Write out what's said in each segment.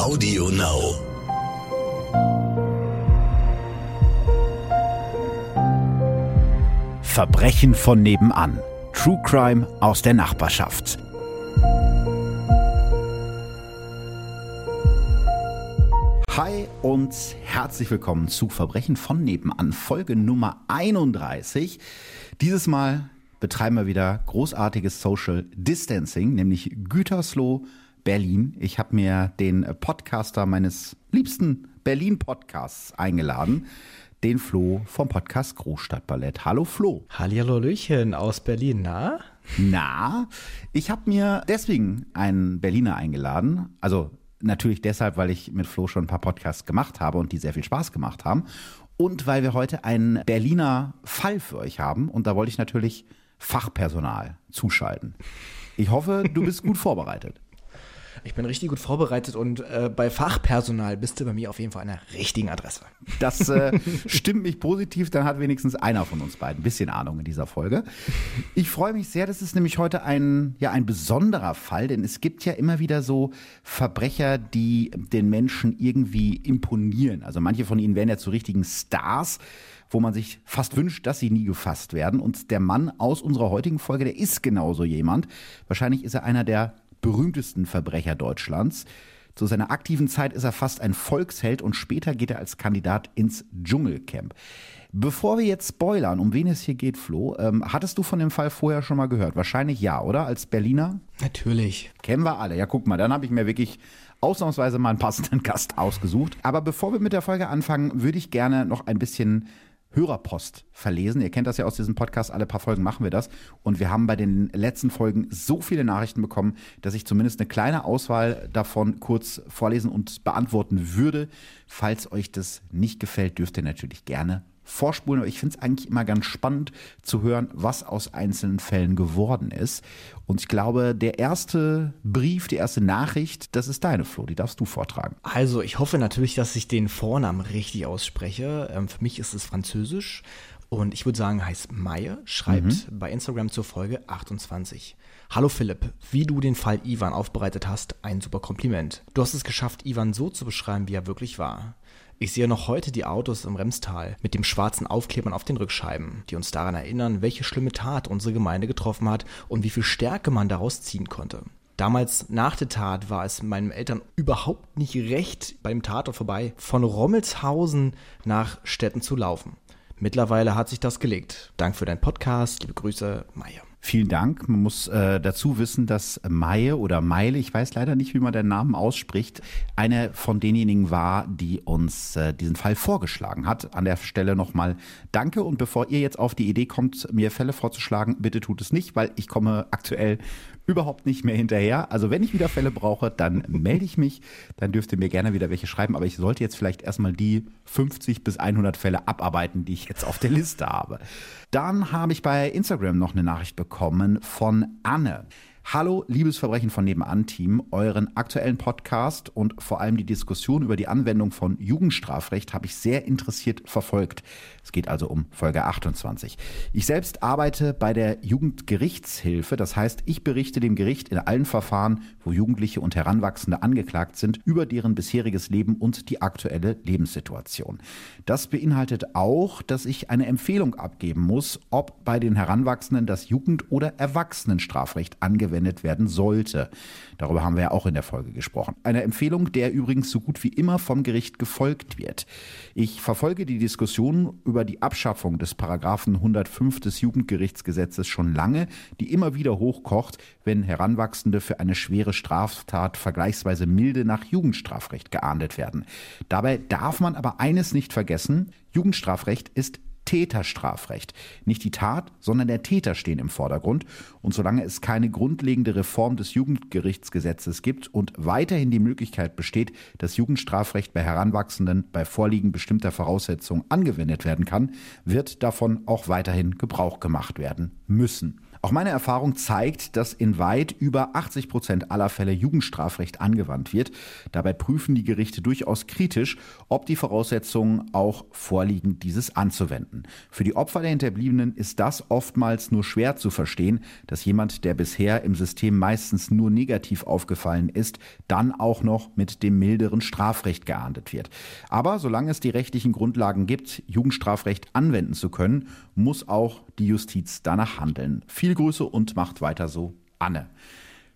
Audio Now. Verbrechen von nebenan. True Crime aus der Nachbarschaft. Hi und herzlich willkommen zu Verbrechen von nebenan, Folge Nummer 31. Dieses Mal betreiben wir wieder großartiges Social Distancing, nämlich Gütersloh, Berlin. Ich habe mir den Podcaster meines liebsten Berlin-Podcasts eingeladen, den Flo vom Podcast Großstadtballett. Hallo Flo. Hallihallöchen aus Berlin, na? Na, ich habe mir deswegen einen Berliner eingeladen. Also natürlich deshalb, weil ich mit Flo schon ein paar Podcasts gemacht habe und die sehr viel Spaß gemacht haben. Und weil wir heute einen Berliner Fall für euch haben. Und da wollte ich natürlich Fachpersonal zuschalten. Ich hoffe, du bist gut vorbereitet. Ich bin richtig gut vorbereitet und äh, bei Fachpersonal bist du bei mir auf jeden Fall an der richtigen Adresse. Das äh, stimmt mich positiv, dann hat wenigstens einer von uns beiden ein bisschen Ahnung in dieser Folge. Ich freue mich sehr, das ist nämlich heute ein, ja, ein besonderer Fall, denn es gibt ja immer wieder so Verbrecher, die den Menschen irgendwie imponieren. Also manche von ihnen werden ja zu richtigen Stars wo man sich fast wünscht, dass sie nie gefasst werden. Und der Mann aus unserer heutigen Folge, der ist genauso jemand. Wahrscheinlich ist er einer der berühmtesten Verbrecher Deutschlands. Zu seiner aktiven Zeit ist er fast ein Volksheld und später geht er als Kandidat ins Dschungelcamp. Bevor wir jetzt spoilern, um wen es hier geht, Flo, ähm, hattest du von dem Fall vorher schon mal gehört? Wahrscheinlich ja, oder? Als Berliner? Natürlich. Kennen wir alle. Ja, guck mal, dann habe ich mir wirklich ausnahmsweise mal einen passenden Gast ausgesucht. Aber bevor wir mit der Folge anfangen, würde ich gerne noch ein bisschen Hörerpost verlesen. Ihr kennt das ja aus diesem Podcast, alle paar Folgen machen wir das. Und wir haben bei den letzten Folgen so viele Nachrichten bekommen, dass ich zumindest eine kleine Auswahl davon kurz vorlesen und beantworten würde. Falls euch das nicht gefällt, dürft ihr natürlich gerne vorspulen. Aber ich finde es eigentlich immer ganz spannend zu hören, was aus einzelnen Fällen geworden ist. Und ich glaube, der erste Brief, die erste Nachricht, das ist deine, Flo. Die darfst du vortragen. Also, ich hoffe natürlich, dass ich den Vornamen richtig ausspreche. Ähm, für mich ist es Französisch. Und ich würde sagen, heißt Maye, schreibt mhm. bei Instagram zur Folge 28. Hallo Philipp, wie du den Fall Ivan aufbereitet hast, ein super Kompliment. Du hast es geschafft, Ivan so zu beschreiben, wie er wirklich war. Ich sehe noch heute die Autos im Remstal mit dem schwarzen Aufklebern auf den Rückscheiben, die uns daran erinnern, welche schlimme Tat unsere Gemeinde getroffen hat und wie viel Stärke man daraus ziehen konnte. Damals nach der Tat war es meinen Eltern überhaupt nicht recht, beim Tatort vorbei von Rommelshausen nach Städten zu laufen. Mittlerweile hat sich das gelegt. Dank für deinen Podcast. Liebe Grüße, Maya. Vielen Dank. Man muss äh, dazu wissen, dass Maie oder Meile, ich weiß leider nicht, wie man den Namen ausspricht, eine von denjenigen war, die uns äh, diesen Fall vorgeschlagen hat. An der Stelle nochmal Danke. Und bevor ihr jetzt auf die Idee kommt, mir Fälle vorzuschlagen, bitte tut es nicht, weil ich komme aktuell überhaupt nicht mehr hinterher. Also wenn ich wieder Fälle brauche, dann melde ich mich. Dann dürft ihr mir gerne wieder welche schreiben. Aber ich sollte jetzt vielleicht erstmal die 50 bis 100 Fälle abarbeiten, die ich jetzt auf der Liste habe. Dann habe ich bei Instagram noch eine Nachricht bekommen von Anne. Hallo, liebes Verbrechen von Nebenan-Team. Euren aktuellen Podcast und vor allem die Diskussion über die Anwendung von Jugendstrafrecht habe ich sehr interessiert verfolgt. Es geht also um Folge 28. Ich selbst arbeite bei der Jugendgerichtshilfe. Das heißt, ich berichte dem Gericht in allen Verfahren, wo Jugendliche und Heranwachsende angeklagt sind, über deren bisheriges Leben und die aktuelle Lebenssituation. Das beinhaltet auch, dass ich eine Empfehlung abgeben muss, ob bei den Heranwachsenden das Jugend- oder Erwachsenenstrafrecht angewendet werden sollte. Darüber haben wir ja auch in der Folge gesprochen. Eine Empfehlung, der übrigens so gut wie immer vom Gericht gefolgt wird. Ich verfolge die Diskussion über die Abschaffung des Paragraphen 105 des Jugendgerichtsgesetzes schon lange, die immer wieder hochkocht, wenn Heranwachsende für eine schwere Straftat vergleichsweise milde nach Jugendstrafrecht geahndet werden. Dabei darf man aber eines nicht vergessen, Jugendstrafrecht ist Täterstrafrecht. Nicht die Tat, sondern der Täter stehen im Vordergrund. Und solange es keine grundlegende Reform des Jugendgerichtsgesetzes gibt und weiterhin die Möglichkeit besteht, dass Jugendstrafrecht bei Heranwachsenden bei Vorliegen bestimmter Voraussetzungen angewendet werden kann, wird davon auch weiterhin Gebrauch gemacht werden müssen. Auch meine Erfahrung zeigt, dass in weit über 80 Prozent aller Fälle Jugendstrafrecht angewandt wird. Dabei prüfen die Gerichte durchaus kritisch, ob die Voraussetzungen auch vorliegen, dieses anzuwenden. Für die Opfer der Hinterbliebenen ist das oftmals nur schwer zu verstehen, dass jemand, der bisher im System meistens nur negativ aufgefallen ist, dann auch noch mit dem milderen Strafrecht geahndet wird. Aber solange es die rechtlichen Grundlagen gibt, Jugendstrafrecht anwenden zu können, muss auch die Justiz danach handeln. Viel Grüße und macht weiter so, Anne.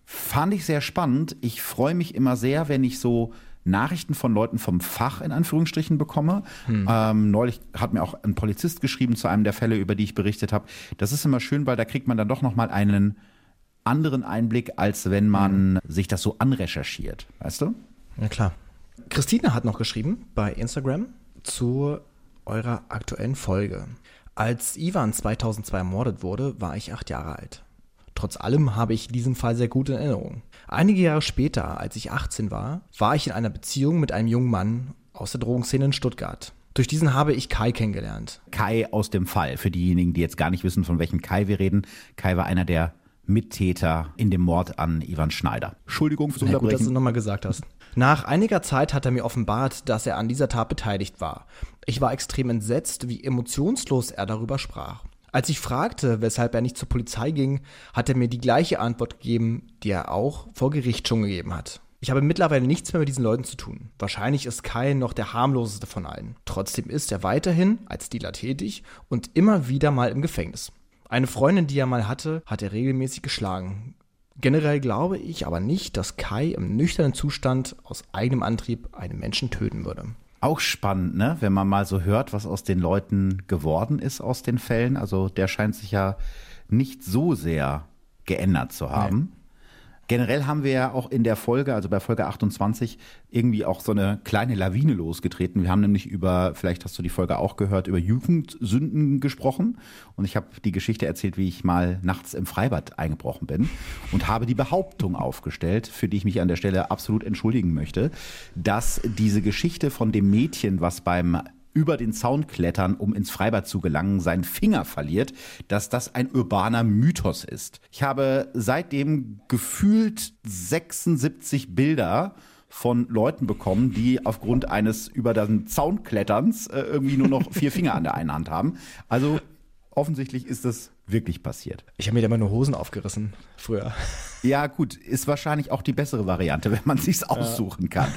Fand ich sehr spannend. Ich freue mich immer sehr, wenn ich so Nachrichten von Leuten vom Fach in Anführungsstrichen bekomme. Hm. Ähm, neulich hat mir auch ein Polizist geschrieben zu einem der Fälle, über die ich berichtet habe. Das ist immer schön, weil da kriegt man dann doch noch mal einen anderen Einblick, als wenn man hm. sich das so anrecherchiert, weißt du? Ja klar. Christine hat noch geschrieben bei Instagram zu eurer aktuellen Folge. Als Ivan 2002 ermordet wurde, war ich acht Jahre alt. Trotz allem habe ich diesen Fall sehr gut in Erinnerung. Einige Jahre später, als ich 18 war, war ich in einer Beziehung mit einem jungen Mann aus der Drogenszene in Stuttgart. Durch diesen habe ich Kai kennengelernt. Kai aus dem Fall. Für diejenigen, die jetzt gar nicht wissen, von welchem Kai wir reden. Kai war einer der Mittäter in dem Mord an Ivan Schneider. Entschuldigung fürs Unterbrechen. Ja, gut, dass du nochmal gesagt hast. Nach einiger Zeit hat er mir offenbart, dass er an dieser Tat beteiligt war. Ich war extrem entsetzt, wie emotionslos er darüber sprach. Als ich fragte, weshalb er nicht zur Polizei ging, hat er mir die gleiche Antwort gegeben, die er auch vor Gericht schon gegeben hat. Ich habe mittlerweile nichts mehr mit diesen Leuten zu tun. Wahrscheinlich ist Kai noch der harmloseste von allen. Trotzdem ist er weiterhin als Dealer tätig und immer wieder mal im Gefängnis. Eine Freundin, die er mal hatte, hat er regelmäßig geschlagen. Generell glaube ich aber nicht, dass Kai im nüchternen Zustand aus eigenem Antrieb einen Menschen töten würde. Auch spannend, ne? wenn man mal so hört, was aus den Leuten geworden ist aus den Fällen. Also der scheint sich ja nicht so sehr geändert zu haben. Nee. Generell haben wir ja auch in der Folge, also bei Folge 28, irgendwie auch so eine kleine Lawine losgetreten. Wir haben nämlich über, vielleicht hast du die Folge auch gehört, über Jugendsünden gesprochen. Und ich habe die Geschichte erzählt, wie ich mal nachts im Freibad eingebrochen bin und habe die Behauptung aufgestellt, für die ich mich an der Stelle absolut entschuldigen möchte, dass diese Geschichte von dem Mädchen, was beim über den Zaun klettern, um ins Freibad zu gelangen, seinen Finger verliert, dass das ein urbaner Mythos ist. Ich habe seitdem gefühlt 76 Bilder von Leuten bekommen, die aufgrund eines über den Zaun kletterns äh, irgendwie nur noch vier Finger an der einen Hand haben. Also offensichtlich ist das wirklich passiert. Ich habe mir da immer nur Hosen aufgerissen früher. Ja, gut, ist wahrscheinlich auch die bessere Variante, wenn man sich's aussuchen kann.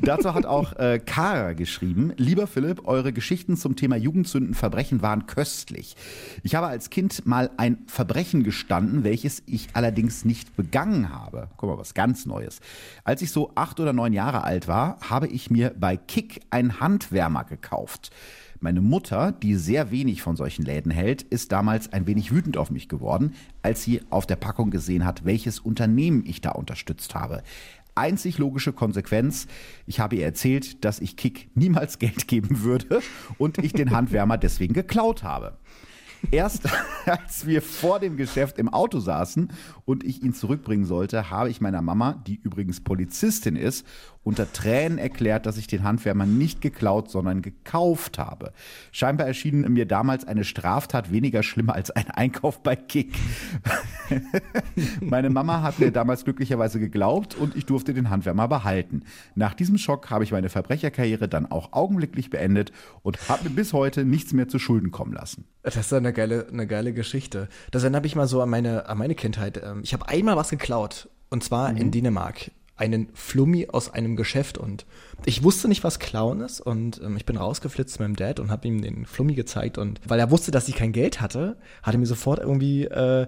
Dazu hat auch äh, Kara geschrieben: Lieber Philipp, eure Geschichten zum Thema Jugendsünden, Verbrechen waren köstlich. Ich habe als Kind mal ein Verbrechen gestanden, welches ich allerdings nicht begangen habe. Guck mal, was ganz Neues. Als ich so acht oder neun Jahre alt war, habe ich mir bei Kick einen Handwärmer gekauft. Meine Mutter, die sehr wenig von solchen Läden hält, ist damals ein wenig wütend auf mich geworden, als sie auf der Packung gesehen hat, welches Unternehmen ich da unterstützt habe. Einzig logische Konsequenz, ich habe ihr erzählt, dass ich Kick niemals Geld geben würde und ich den Handwärmer deswegen geklaut habe. Erst als wir vor dem Geschäft im Auto saßen und ich ihn zurückbringen sollte, habe ich meiner Mama, die übrigens Polizistin ist, unter Tränen erklärt, dass ich den Handwärmer nicht geklaut, sondern gekauft habe. Scheinbar erschien mir damals eine Straftat weniger schlimm als ein Einkauf bei Kick. Meine Mama hat mir damals glücklicherweise geglaubt und ich durfte den Handwärmer behalten. Nach diesem Schock habe ich meine Verbrecherkarriere dann auch augenblicklich beendet und habe mir bis heute nichts mehr zu Schulden kommen lassen. Das ist eine geile, eine geile Geschichte. Das erinnert mich mal so an meine, an meine Kindheit. Ähm, ich habe einmal was geklaut. Und zwar mhm. in Dänemark einen Flummi aus einem Geschäft und ich wusste nicht, was Clown ist und ähm, ich bin rausgeflitzt zu meinem Dad und habe ihm den Flummi gezeigt und weil er wusste, dass ich kein Geld hatte, hat er mir sofort irgendwie äh,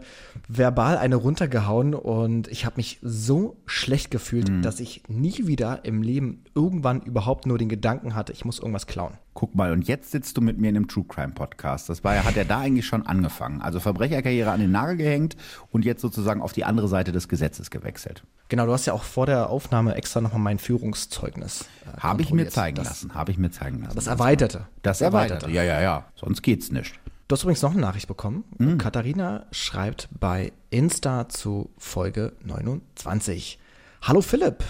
verbal eine runtergehauen und ich habe mich so schlecht gefühlt, mhm. dass ich nie wieder im Leben irgendwann überhaupt nur den Gedanken hatte, ich muss irgendwas klauen. Guck mal, und jetzt sitzt du mit mir in einem True Crime Podcast. Das war hat er da eigentlich schon angefangen. Also Verbrecherkarriere an den Nagel gehängt und jetzt sozusagen auf die andere Seite des Gesetzes gewechselt. Genau, du hast ja auch vor der Aufnahme extra nochmal mein Führungszeugnis. Äh, habe ich mir zeigen das, lassen, habe ich mir zeigen lassen. Das erweiterte. Das erweiterte, ja, ja, ja. Sonst geht's nicht. Du hast übrigens noch eine Nachricht bekommen. Mhm. Katharina schreibt bei Insta zu Folge 29. Hallo Philipp,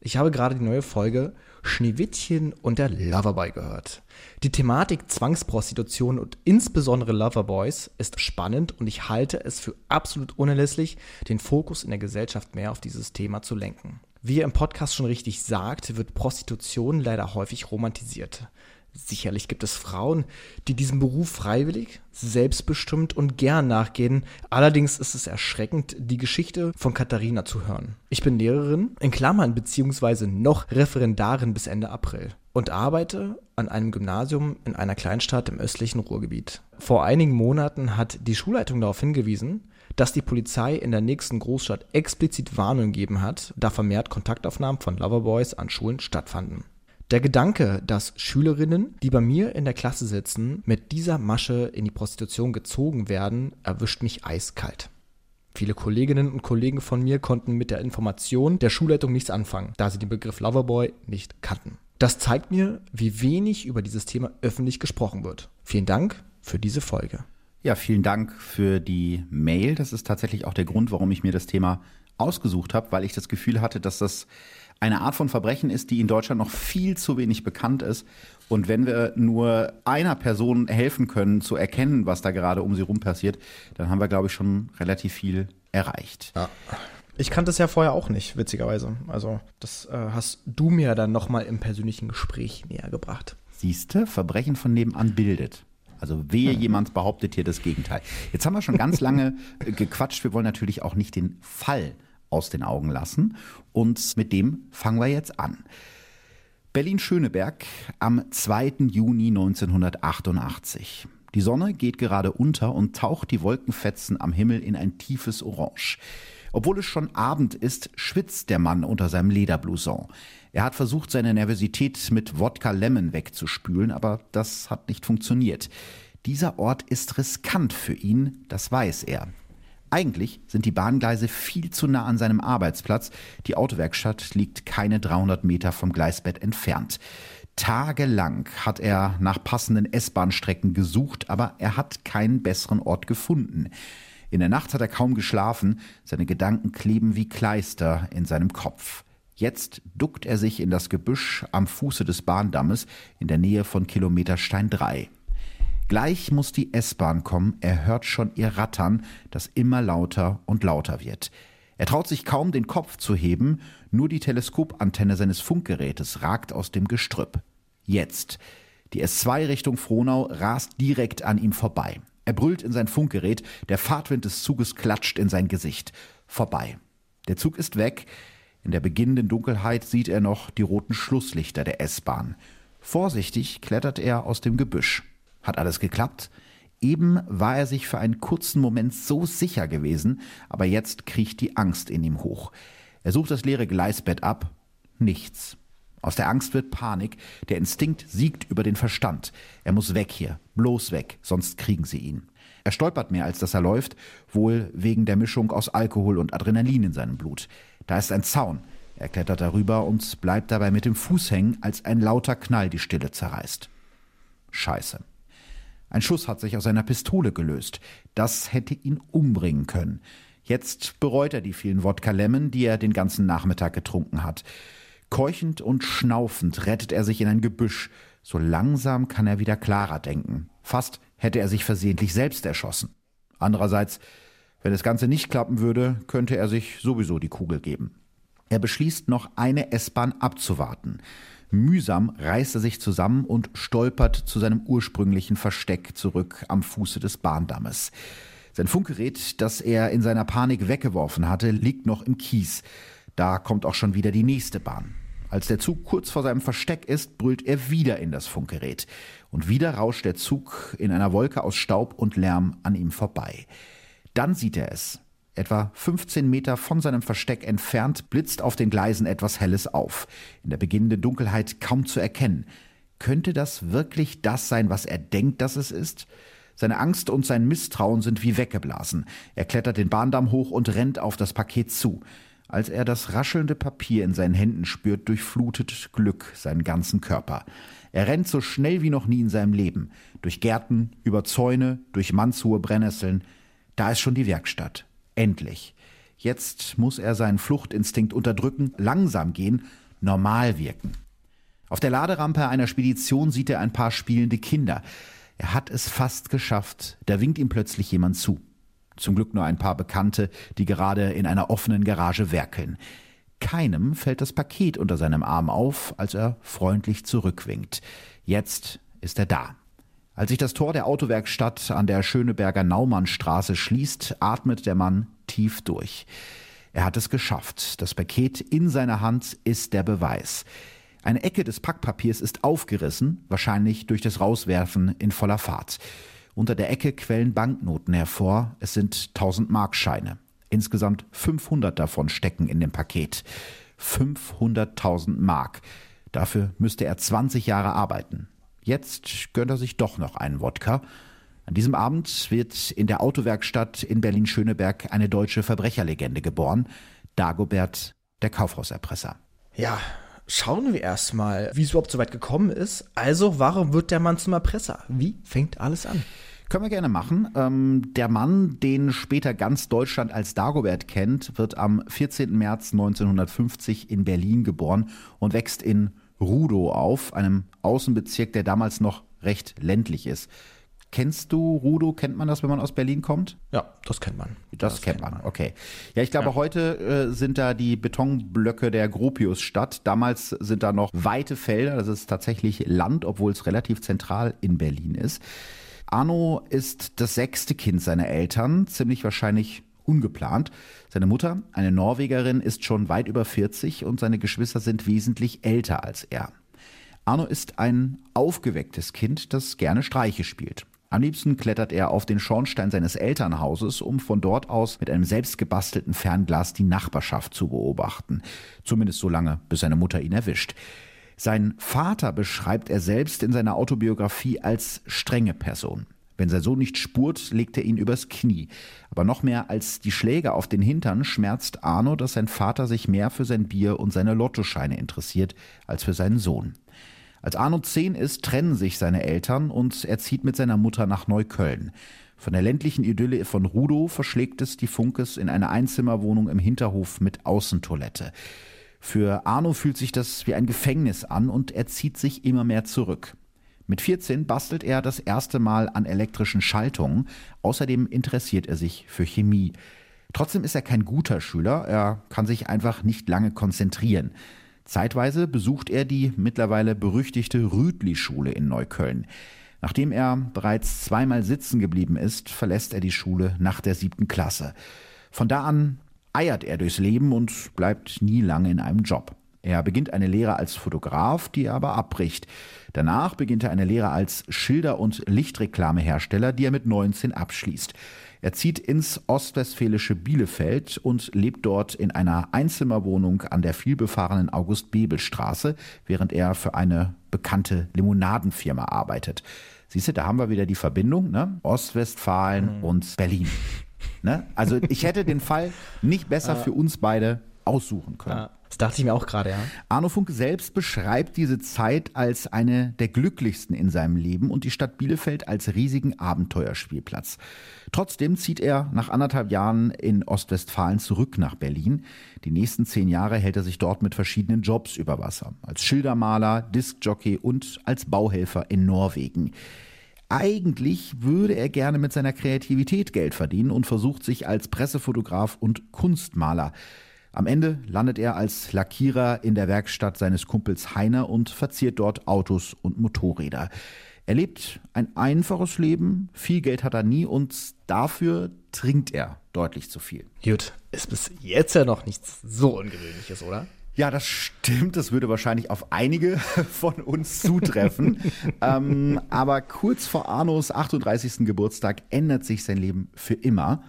Ich habe gerade die neue Folge Schneewittchen und der Loverboy gehört. Die Thematik Zwangsprostitution und insbesondere Loverboys ist spannend und ich halte es für absolut unerlässlich, den Fokus in der Gesellschaft mehr auf dieses Thema zu lenken. Wie ihr im Podcast schon richtig sagt, wird Prostitution leider häufig romantisiert. Sicherlich gibt es Frauen, die diesem Beruf freiwillig, selbstbestimmt und gern nachgehen. Allerdings ist es erschreckend, die Geschichte von Katharina zu hören. Ich bin Lehrerin, in Klammern beziehungsweise noch Referendarin bis Ende April und arbeite an einem Gymnasium in einer Kleinstadt im östlichen Ruhrgebiet. Vor einigen Monaten hat die Schulleitung darauf hingewiesen, dass die Polizei in der nächsten Großstadt explizit Warnung gegeben hat, da vermehrt Kontaktaufnahmen von Loverboys an Schulen stattfanden. Der Gedanke, dass Schülerinnen, die bei mir in der Klasse sitzen, mit dieser Masche in die Prostitution gezogen werden, erwischt mich eiskalt. Viele Kolleginnen und Kollegen von mir konnten mit der Information der Schulleitung nichts anfangen, da sie den Begriff Loverboy nicht kannten. Das zeigt mir, wie wenig über dieses Thema öffentlich gesprochen wird. Vielen Dank für diese Folge. Ja, vielen Dank für die Mail. Das ist tatsächlich auch der Grund, warum ich mir das Thema ausgesucht habe, weil ich das Gefühl hatte, dass das eine Art von Verbrechen ist, die in Deutschland noch viel zu wenig bekannt ist. Und wenn wir nur einer Person helfen können, zu erkennen, was da gerade um sie rum passiert, dann haben wir, glaube ich, schon relativ viel erreicht. Ja. Ich kannte es ja vorher auch nicht, witzigerweise. Also, das äh, hast du mir dann nochmal im persönlichen Gespräch näher gebracht. Siehste, Verbrechen von nebenan bildet. Also wehe, jemand behauptet hier das Gegenteil. Jetzt haben wir schon ganz lange äh, gequatscht. Wir wollen natürlich auch nicht den Fall aus den Augen lassen. Und mit dem fangen wir jetzt an. Berlin-Schöneberg am 2. Juni 1988. Die Sonne geht gerade unter und taucht die Wolkenfetzen am Himmel in ein tiefes Orange. Obwohl es schon Abend ist, schwitzt der Mann unter seinem Lederblouson. Er hat versucht, seine Nervosität mit Wodka Lemon wegzuspülen, aber das hat nicht funktioniert. Dieser Ort ist riskant für ihn, das weiß er. Eigentlich sind die Bahngleise viel zu nah an seinem Arbeitsplatz. Die Autowerkstatt liegt keine 300 Meter vom Gleisbett entfernt. Tagelang hat er nach passenden S-Bahn-Strecken gesucht, aber er hat keinen besseren Ort gefunden. In der Nacht hat er kaum geschlafen, seine Gedanken kleben wie Kleister in seinem Kopf. Jetzt duckt er sich in das Gebüsch am Fuße des Bahndammes in der Nähe von Kilometerstein 3. Gleich muss die S-Bahn kommen, er hört schon ihr Rattern, das immer lauter und lauter wird. Er traut sich kaum, den Kopf zu heben, nur die Teleskopantenne seines Funkgerätes ragt aus dem Gestrüpp. Jetzt. Die S2 Richtung Frohnau rast direkt an ihm vorbei. Er brüllt in sein Funkgerät, der Fahrtwind des Zuges klatscht in sein Gesicht. Vorbei. Der Zug ist weg. In der beginnenden Dunkelheit sieht er noch die roten Schlusslichter der S-Bahn. Vorsichtig klettert er aus dem Gebüsch. Hat alles geklappt? Eben war er sich für einen kurzen Moment so sicher gewesen, aber jetzt kriecht die Angst in ihm hoch. Er sucht das leere Gleisbett ab. Nichts. Aus der Angst wird Panik, der Instinkt siegt über den Verstand. Er muss weg hier, bloß weg, sonst kriegen sie ihn. Er stolpert mehr, als dass er läuft, wohl wegen der Mischung aus Alkohol und Adrenalin in seinem Blut. Da ist ein Zaun. Er klettert darüber und bleibt dabei mit dem Fuß hängen, als ein lauter Knall die Stille zerreißt. Scheiße. Ein Schuss hat sich aus seiner Pistole gelöst. Das hätte ihn umbringen können. Jetzt bereut er die vielen Wodka-Lemon, die er den ganzen Nachmittag getrunken hat. Keuchend und schnaufend rettet er sich in ein Gebüsch. So langsam kann er wieder klarer denken. Fast hätte er sich versehentlich selbst erschossen. Andererseits, wenn das Ganze nicht klappen würde, könnte er sich sowieso die Kugel geben. Er beschließt noch eine S-Bahn abzuwarten. Mühsam reißt er sich zusammen und stolpert zu seinem ursprünglichen Versteck zurück am Fuße des Bahndammes. Sein Funkgerät, das er in seiner Panik weggeworfen hatte, liegt noch im Kies. Da kommt auch schon wieder die nächste Bahn. Als der Zug kurz vor seinem Versteck ist, brüllt er wieder in das Funkgerät. Und wieder rauscht der Zug in einer Wolke aus Staub und Lärm an ihm vorbei. Dann sieht er es. Etwa 15 Meter von seinem Versteck entfernt blitzt auf den Gleisen etwas Helles auf. In der beginnenden Dunkelheit kaum zu erkennen. Könnte das wirklich das sein, was er denkt, dass es ist? Seine Angst und sein Misstrauen sind wie weggeblasen. Er klettert den Bahndamm hoch und rennt auf das Paket zu. Als er das raschelnde Papier in seinen Händen spürt, durchflutet Glück seinen ganzen Körper. Er rennt so schnell wie noch nie in seinem Leben. Durch Gärten, über Zäune, durch mannshohe Brennnesseln. Da ist schon die Werkstatt. Endlich. Jetzt muss er seinen Fluchtinstinkt unterdrücken, langsam gehen, normal wirken. Auf der Laderampe einer Spedition sieht er ein paar spielende Kinder. Er hat es fast geschafft. Da winkt ihm plötzlich jemand zu. Zum Glück nur ein paar Bekannte, die gerade in einer offenen Garage werkeln. Keinem fällt das Paket unter seinem Arm auf, als er freundlich zurückwinkt. Jetzt ist er da. Als sich das Tor der Autowerkstatt an der Schöneberger Naumannstraße schließt, atmet der Mann tief durch. Er hat es geschafft. Das Paket in seiner Hand ist der Beweis. Eine Ecke des Packpapiers ist aufgerissen, wahrscheinlich durch das Rauswerfen in voller Fahrt. Unter der Ecke quellen Banknoten hervor. Es sind 1000 Markscheine. Insgesamt 500 davon stecken in dem Paket. 500.000 Mark. Dafür müsste er 20 Jahre arbeiten. Jetzt gönnt er sich doch noch einen Wodka. An diesem Abend wird in der Autowerkstatt in Berlin-Schöneberg eine deutsche Verbrecherlegende geboren. Dagobert, der Kaufhauserpresser. Ja, schauen wir erstmal, wie es überhaupt so weit gekommen ist. Also, warum wird der Mann zum Erpresser? Wie fängt alles an? Können wir gerne machen. Ähm, der Mann, den später ganz Deutschland als Dagobert kennt, wird am 14. März 1950 in Berlin geboren und wächst in Rudow auf, einem Außenbezirk, der damals noch recht ländlich ist. Kennst du Rudo? Kennt man das, wenn man aus Berlin kommt? Ja, das kennt man. Das, das kennt man. man, okay. Ja, ich glaube, ja. heute äh, sind da die Betonblöcke der Gropiusstadt. Damals sind da noch weite Felder. Das ist tatsächlich Land, obwohl es relativ zentral in Berlin ist. Arno ist das sechste Kind seiner Eltern, ziemlich wahrscheinlich ungeplant. Seine Mutter, eine Norwegerin, ist schon weit über 40 und seine Geschwister sind wesentlich älter als er. Arno ist ein aufgewecktes Kind, das gerne Streiche spielt. Am liebsten klettert er auf den Schornstein seines Elternhauses, um von dort aus mit einem selbstgebastelten Fernglas die Nachbarschaft zu beobachten. Zumindest so lange, bis seine Mutter ihn erwischt. Sein Vater beschreibt er selbst in seiner Autobiografie als strenge Person. Wenn sein Sohn nicht spurt, legt er ihn übers Knie. Aber noch mehr als die Schläge auf den Hintern schmerzt Arno, dass sein Vater sich mehr für sein Bier und seine Lottoscheine interessiert als für seinen Sohn. Als Arno zehn ist, trennen sich seine Eltern und er zieht mit seiner Mutter nach Neukölln. Von der ländlichen Idylle von Rudow verschlägt es die Funkes in eine Einzimmerwohnung im Hinterhof mit Außentoilette. Für Arno fühlt sich das wie ein Gefängnis an und er zieht sich immer mehr zurück. Mit 14 bastelt er das erste Mal an elektrischen Schaltungen. Außerdem interessiert er sich für Chemie. Trotzdem ist er kein guter Schüler, er kann sich einfach nicht lange konzentrieren. Zeitweise besucht er die mittlerweile berüchtigte Rüdli-Schule in Neukölln. Nachdem er bereits zweimal sitzen geblieben ist, verlässt er die Schule nach der siebten Klasse. Von da an eiert er durchs Leben und bleibt nie lange in einem Job. Er beginnt eine Lehre als Fotograf, die er aber abbricht. Danach beginnt er eine Lehre als Schilder- und Lichtreklamehersteller, die er mit 19 abschließt. Er zieht ins ostwestfälische Bielefeld und lebt dort in einer Einzimmerwohnung an der vielbefahrenen August-Bebel-Straße, während er für eine bekannte Limonadenfirma arbeitet. Siehst du, da haben wir wieder die Verbindung, ne? Ostwestfalen mhm. und Berlin. Ne? Also ich hätte den Fall nicht besser für uns beide aussuchen können. Ja. Das dachte ich mir auch gerade, ja. Arno Funk selbst beschreibt diese Zeit als eine der glücklichsten in seinem Leben und die Stadt Bielefeld als riesigen Abenteuerspielplatz. Trotzdem zieht er nach anderthalb Jahren in Ostwestfalen zurück nach Berlin. Die nächsten zehn Jahre hält er sich dort mit verschiedenen Jobs über Wasser. Als Schildermaler, Diskjockey und als Bauhelfer in Norwegen. Eigentlich würde er gerne mit seiner Kreativität Geld verdienen und versucht sich als Pressefotograf und Kunstmaler. Am Ende landet er als Lackierer in der Werkstatt seines Kumpels Heiner und verziert dort Autos und Motorräder. Er lebt ein einfaches Leben, viel Geld hat er nie und dafür trinkt er deutlich zu viel. Gut, ist bis jetzt ja noch nichts so Ungewöhnliches, oder? Ja, das stimmt. Das würde wahrscheinlich auf einige von uns zutreffen. ähm, aber kurz vor Arnos 38. Geburtstag ändert sich sein Leben für immer.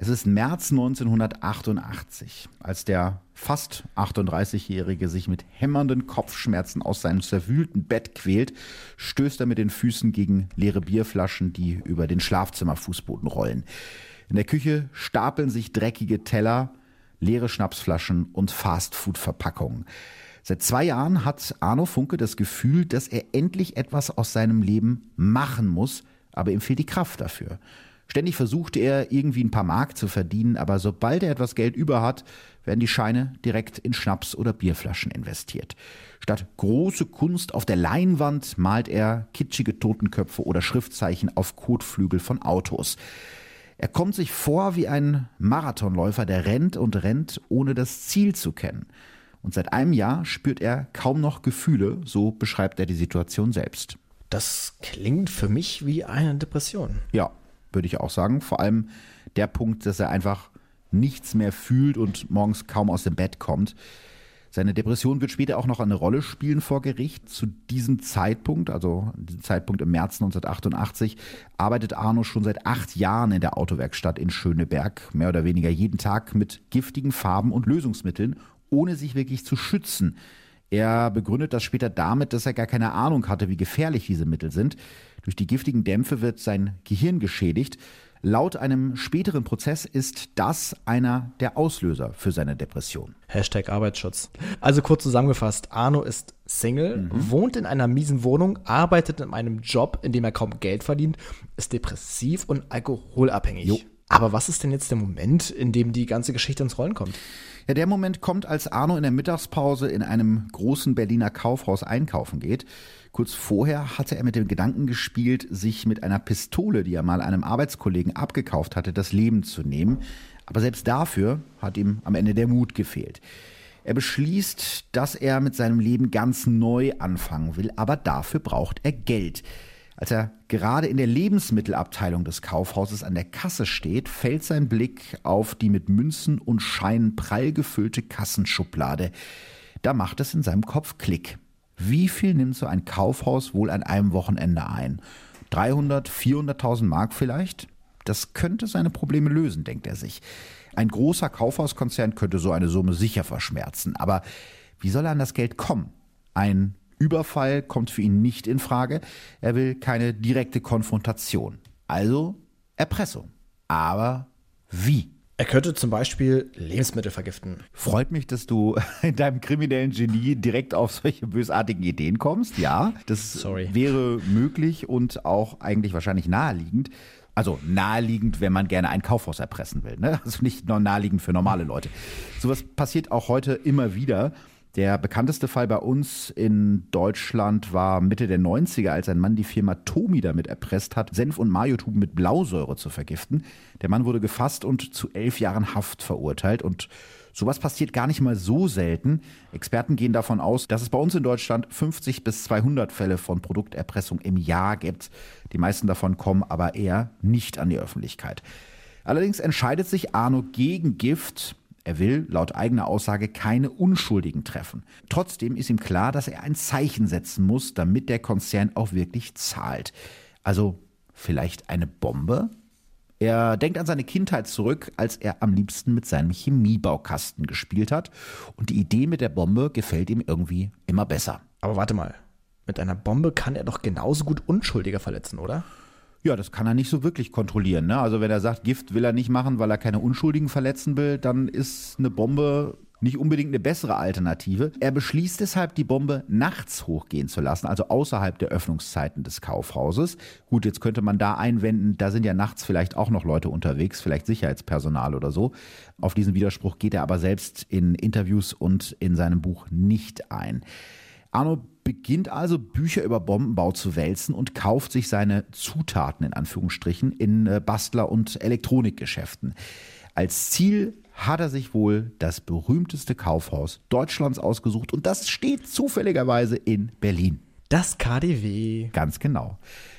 Es ist März 1988, als der fast 38-Jährige sich mit hämmernden Kopfschmerzen aus seinem zerwühlten Bett quält, stößt er mit den Füßen gegen leere Bierflaschen, die über den Schlafzimmerfußboden rollen. In der Küche stapeln sich dreckige Teller, leere Schnapsflaschen und Fastfood-Verpackungen. Seit zwei Jahren hat Arno Funke das Gefühl, dass er endlich etwas aus seinem Leben machen muss, aber ihm fehlt die Kraft dafür. Ständig versuchte er, irgendwie ein paar Mark zu verdienen, aber sobald er etwas Geld über hat, werden die Scheine direkt in Schnaps oder Bierflaschen investiert. Statt große Kunst auf der Leinwand malt er kitschige Totenköpfe oder Schriftzeichen auf Kotflügel von Autos. Er kommt sich vor wie ein Marathonläufer, der rennt und rennt, ohne das Ziel zu kennen. Und seit einem Jahr spürt er kaum noch Gefühle, so beschreibt er die Situation selbst. Das klingt für mich wie eine Depression. Ja, würde ich auch sagen. Vor allem der Punkt, dass er einfach nichts mehr fühlt und morgens kaum aus dem Bett kommt. Seine Depression wird später auch noch eine Rolle spielen vor Gericht. Zu diesem Zeitpunkt, also diesem Zeitpunkt im März 1988, arbeitet Arno schon seit acht Jahren in der Autowerkstatt in Schöneberg, mehr oder weniger jeden Tag mit giftigen Farben und Lösungsmitteln, ohne sich wirklich zu schützen. Er begründet das später damit, dass er gar keine Ahnung hatte, wie gefährlich diese Mittel sind. Durch die giftigen Dämpfe wird sein Gehirn geschädigt. Laut einem späteren Prozess ist das einer der Auslöser für seine Depression. Hashtag Arbeitsschutz. Also kurz zusammengefasst, Arno ist Single, mhm. wohnt in einer miesen Wohnung, arbeitet in einem Job, in dem er kaum Geld verdient, ist depressiv und alkoholabhängig. Jo. Aber was ist denn jetzt der Moment, in dem die ganze Geschichte ins Rollen kommt? Ja, der Moment kommt, als Arno in der Mittagspause in einem großen Berliner Kaufhaus einkaufen geht. Kurz vorher hatte er mit dem Gedanken gespielt, sich mit einer Pistole, die er mal einem Arbeitskollegen abgekauft hatte, das Leben zu nehmen. Aber selbst dafür hat ihm am Ende der Mut gefehlt. Er beschließt, dass er mit seinem Leben ganz neu anfangen will, aber dafür braucht er Geld. Als er gerade in der Lebensmittelabteilung des Kaufhauses an der Kasse steht, fällt sein Blick auf die mit Münzen und Scheinen prall gefüllte Kassenschublade. Da macht es in seinem Kopf Klick. Wie viel nimmt so ein Kaufhaus wohl an einem Wochenende ein? 300, 400.000 Mark vielleicht? Das könnte seine Probleme lösen, denkt er sich. Ein großer Kaufhauskonzern könnte so eine Summe sicher verschmerzen. Aber wie soll er an das Geld kommen? Ein Überfall kommt für ihn nicht in Frage. Er will keine direkte Konfrontation. Also Erpressung. Aber wie? Er könnte zum Beispiel Lebensmittel vergiften. Freut mich, dass du in deinem kriminellen Genie direkt auf solche bösartigen Ideen kommst. Ja, das Sorry. wäre möglich und auch eigentlich wahrscheinlich naheliegend. Also naheliegend, wenn man gerne ein Kaufhaus erpressen will. Ne? Also nicht nur naheliegend für normale Leute. Sowas passiert auch heute immer wieder. Der bekannteste Fall bei uns in Deutschland war Mitte der 90er, als ein Mann die Firma Tomi damit erpresst hat, Senf- und Majotuben mit Blausäure zu vergiften. Der Mann wurde gefasst und zu elf Jahren Haft verurteilt. Und sowas passiert gar nicht mal so selten. Experten gehen davon aus, dass es bei uns in Deutschland 50 bis 200 Fälle von Produkterpressung im Jahr gibt. Die meisten davon kommen aber eher nicht an die Öffentlichkeit. Allerdings entscheidet sich Arno gegen Gift er will laut eigener Aussage keine Unschuldigen treffen. Trotzdem ist ihm klar, dass er ein Zeichen setzen muss, damit der Konzern auch wirklich zahlt. Also vielleicht eine Bombe? Er denkt an seine Kindheit zurück, als er am liebsten mit seinem Chemiebaukasten gespielt hat. Und die Idee mit der Bombe gefällt ihm irgendwie immer besser. Aber warte mal, mit einer Bombe kann er doch genauso gut Unschuldige verletzen, oder? Ja, das kann er nicht so wirklich kontrollieren. Ne? Also wenn er sagt, Gift will er nicht machen, weil er keine Unschuldigen verletzen will, dann ist eine Bombe nicht unbedingt eine bessere Alternative. Er beschließt deshalb, die Bombe nachts hochgehen zu lassen, also außerhalb der Öffnungszeiten des Kaufhauses. Gut, jetzt könnte man da einwenden, da sind ja nachts vielleicht auch noch Leute unterwegs, vielleicht Sicherheitspersonal oder so. Auf diesen Widerspruch geht er aber selbst in Interviews und in seinem Buch nicht ein. Arno beginnt also Bücher über Bombenbau zu wälzen und kauft sich seine Zutaten in Anführungsstrichen in äh, Bastler- und Elektronikgeschäften. Als Ziel hat er sich wohl das berühmteste Kaufhaus Deutschlands ausgesucht und das steht zufälligerweise in Berlin. Das KDW. Ganz genau.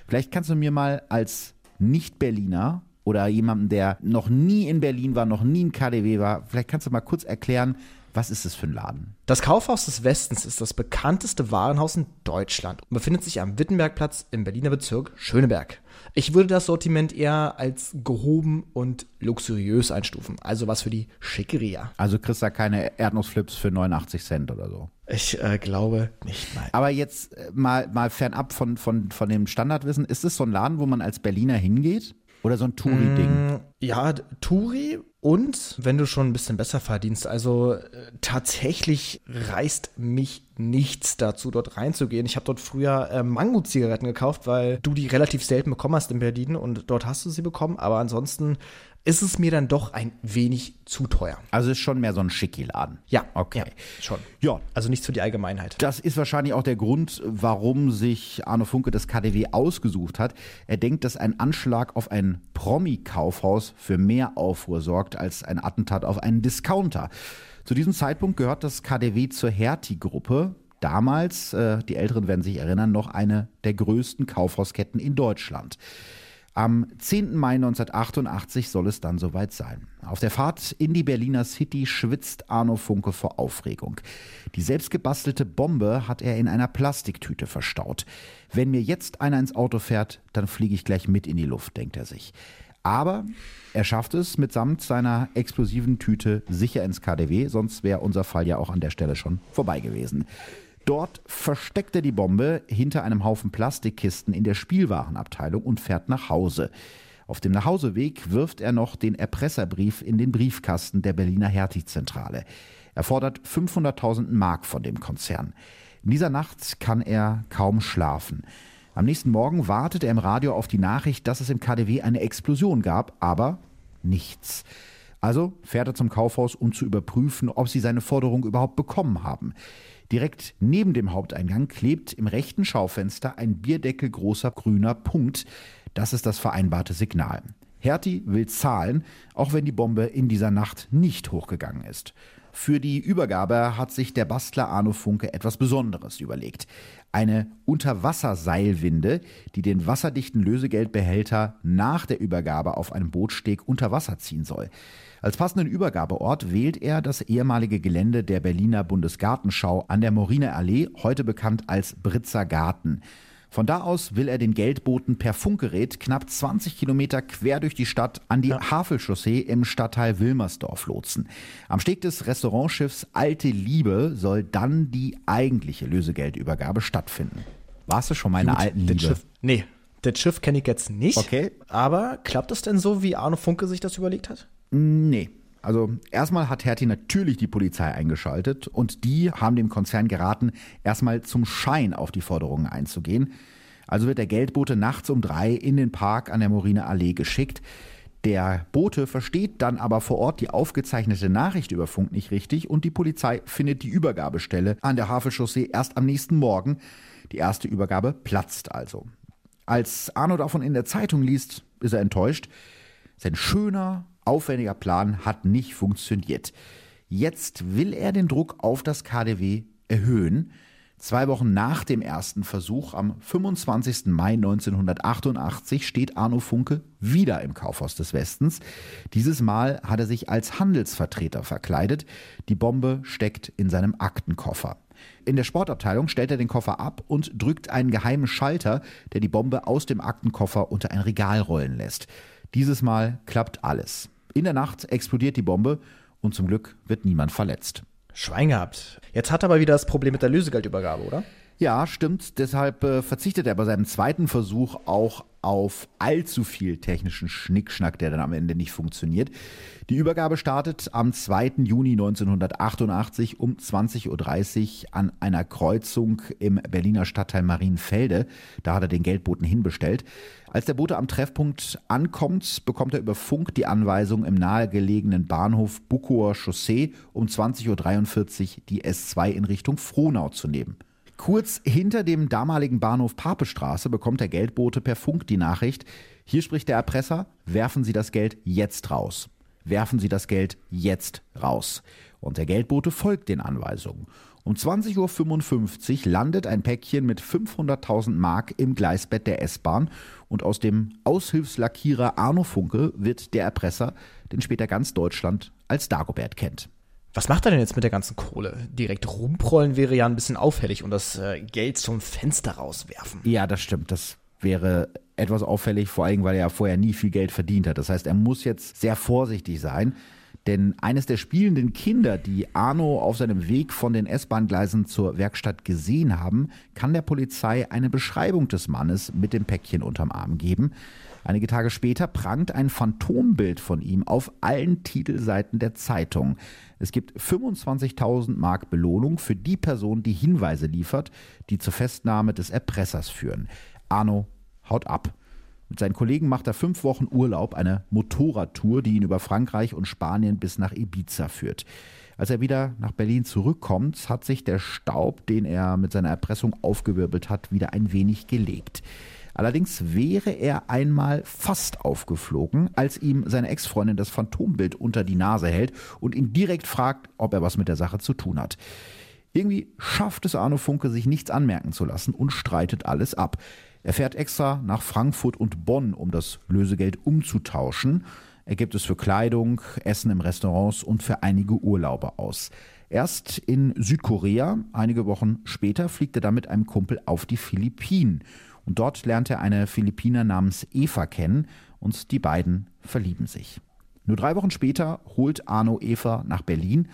Vielleicht kannst du mir mal als Nicht-Berliner oder jemanden, der noch nie in Berlin war, noch nie im KDW war, vielleicht kannst du mal kurz erklären, was ist das für ein Laden? Das Kaufhaus des Westens ist das bekannteste Warenhaus in Deutschland und befindet sich am Wittenbergplatz im Berliner Bezirk Schöneberg. Ich würde das Sortiment eher als gehoben und luxuriös einstufen, also was für die Schickeria. Also kriegst du da keine Erdnussflips für 89 Cent oder so? Ich äh, glaube nicht mal. Aber jetzt äh, mal, mal fernab von, von, von dem Standardwissen, ist es so ein Laden, wo man als Berliner hingeht? Oder so ein Touri-Ding? Mm, Ja, Turi und wenn du schon ein bisschen besser verdienst, also äh, tatsächlich reißt mich nichts dazu, dort reinzugehen. Ich habe dort früher äh, Mango-Zigaretten gekauft, weil du die relativ selten bekommen hast in Berlin und dort hast du sie bekommen. Aber ansonsten ist es mir dann doch ein wenig zu teuer. Also ist schon mehr so ein Schicki-Laden. Ja, okay. Ja, schon. Ja. Also nicht für die Allgemeinheit. Das ist wahrscheinlich auch der Grund, warum sich Arno Funke das KDW ausgesucht hat. Er denkt, dass ein Anschlag auf ein Promi-Kaufhaus für mehr Aufruhr sorgt als ein Attentat auf einen Discounter. Zu diesem Zeitpunkt gehört das KDW zur Hertie-Gruppe. Damals, äh, die Älteren werden sich erinnern, noch eine der größten Kaufhausketten in Deutschland. Am 10. Mai 1988 soll es dann soweit sein. Auf der Fahrt in die Berliner City schwitzt Arno Funke vor Aufregung. Die selbstgebastelte Bombe hat er in einer Plastiktüte verstaut. Wenn mir jetzt einer ins Auto fährt, dann fliege ich gleich mit in die Luft, denkt er sich. Aber er schafft es mitsamt seiner explosiven Tüte sicher ins KDW, sonst wäre unser Fall ja auch an der Stelle schon vorbei gewesen. Dort versteckt er die Bombe hinter einem Haufen Plastikkisten in der Spielwarenabteilung und fährt nach Hause. Auf dem Nachhauseweg wirft er noch den Erpresserbrief in den Briefkasten der Berliner Hertie-Zentrale. Er fordert 500.000 Mark von dem Konzern. In dieser Nacht kann er kaum schlafen. Am nächsten Morgen wartet er im Radio auf die Nachricht, dass es im KDW eine Explosion gab, aber nichts. Also fährt er zum Kaufhaus, um zu überprüfen, ob sie seine Forderung überhaupt bekommen haben. Direkt neben dem Haupteingang klebt im rechten Schaufenster ein bierdeckelgroßer grüner Punkt. Das ist das vereinbarte Signal. Hertie will zahlen, auch wenn die Bombe in dieser Nacht nicht hochgegangen ist. Für die Übergabe hat sich der Bastler Arno Funke etwas Besonderes überlegt. Eine Unterwasserseilwinde, die den wasserdichten Lösegeldbehälter nach der Übergabe auf einem Bootsteg unter Wasser ziehen soll. Als passenden Übergabeort wählt er das ehemalige Gelände der Berliner Bundesgartenschau an der Moriner Allee, heute bekannt als Britzer Garten. Von da aus will er den Geldboten per Funkgerät knapp 20 Kilometer quer durch die Stadt an die ja. Havelchaussee im Stadtteil Wilmersdorf lotsen. Am Steg des Restaurantschiffs Alte Liebe soll dann die eigentliche Lösegeldübergabe stattfinden. Warst du schon meine Gut, alten Liebe? Schiff, nee, das Schiff kenne ich jetzt nicht. Okay. Aber klappt es denn so, wie Arno Funke sich das überlegt hat? Nee. Also erstmal hat Hertie natürlich die Polizei eingeschaltet und die haben dem Konzern geraten, erstmal zum Schein auf die Forderungen einzugehen. Also wird der Geldbote nachts um drei in den Park an der Morine Allee geschickt. Der Bote versteht dann aber vor Ort die aufgezeichnete Nachricht über Funk nicht richtig und die Polizei findet die Übergabestelle an der Havelchaussee erst am nächsten Morgen. Die erste Übergabe platzt also. Als Arno davon in der Zeitung liest, ist er enttäuscht. Sein schöner, aufwendiger Plan hat nicht funktioniert. Jetzt will er den Druck auf das KDW erhöhen. Zwei Wochen nach dem ersten Versuch, am 25. Mai 1988, steht Arno Funke wieder im Kaufhaus des Westens. Dieses Mal hat er sich als Handelsvertreter verkleidet. Die Bombe steckt in seinem Aktenkoffer. In der Sportabteilung stellt er den Koffer ab und drückt einen geheimen Schalter, der die Bombe aus dem Aktenkoffer unter ein Regal rollen lässt. Dieses Mal klappt alles. In der Nacht explodiert die Bombe und zum Glück wird niemand verletzt. Schwein gehabt. Jetzt hat er aber wieder das Problem mit der Lösegeldübergabe, oder? Ja, stimmt. Deshalb äh, verzichtet er bei seinem zweiten Versuch auch auf allzu viel technischen Schnickschnack, der dann am Ende nicht funktioniert. Die Übergabe startet am 2. Juni 1988 um 20.30 Uhr an einer Kreuzung im Berliner Stadtteil Marienfelde. Da hat er den Geldboten hinbestellt. Als der Bote am Treffpunkt ankommt, bekommt er über Funk die Anweisung, im nahegelegenen Bahnhof Bukower Chaussee um 20.43 Uhr die S2 in Richtung Frohnau zu nehmen. Kurz hinter dem damaligen Bahnhof Papestraße bekommt der Geldbote per Funk die Nachricht, hier spricht der Erpresser, werfen Sie das Geld jetzt raus. Werfen Sie das Geld jetzt raus. Und der Geldbote folgt den Anweisungen. Um 20.55 Uhr landet ein Päckchen mit 500.000 Mark im Gleisbett der S-Bahn und aus dem Aushilfslackierer Arno Funke wird der Erpresser, den später ganz Deutschland als Dagobert kennt. Was macht er denn jetzt mit der ganzen Kohle? Direkt rumprollen wäre ja ein bisschen auffällig und das äh, Geld zum Fenster rauswerfen. Ja, das stimmt. Das wäre etwas auffällig, vor allem weil er ja vorher nie viel Geld verdient hat. Das heißt, er muss jetzt sehr vorsichtig sein. Denn eines der spielenden Kinder, die Arno auf seinem Weg von den S-Bahn-Gleisen zur Werkstatt gesehen haben, kann der Polizei eine Beschreibung des Mannes mit dem Päckchen unterm Arm geben. Einige Tage später prangt ein Phantombild von ihm auf allen Titelseiten der Zeitung. Es gibt 25.000 Mark Belohnung für die Person, die Hinweise liefert, die zur Festnahme des Erpressers führen. Arno haut ab. Mit seinen Kollegen macht er fünf Wochen Urlaub, eine Motorradtour, die ihn über Frankreich und Spanien bis nach Ibiza führt. Als er wieder nach Berlin zurückkommt, hat sich der Staub, den er mit seiner Erpressung aufgewirbelt hat, wieder ein wenig gelegt. Allerdings wäre er einmal fast aufgeflogen, als ihm seine Ex-Freundin das Phantombild unter die Nase hält und ihn direkt fragt, ob er was mit der Sache zu tun hat. Irgendwie schafft es Arno Funke, sich nichts anmerken zu lassen und streitet alles ab. Er fährt extra nach Frankfurt und Bonn, um das Lösegeld umzutauschen. Er gibt es für Kleidung, Essen im Restaurants und für einige Urlaube aus. Erst in Südkorea, einige Wochen später, fliegt er dann mit einem Kumpel auf die Philippinen. Und dort lernt er eine Philippiner namens Eva kennen und die beiden verlieben sich. Nur drei Wochen später holt Arno Eva nach Berlin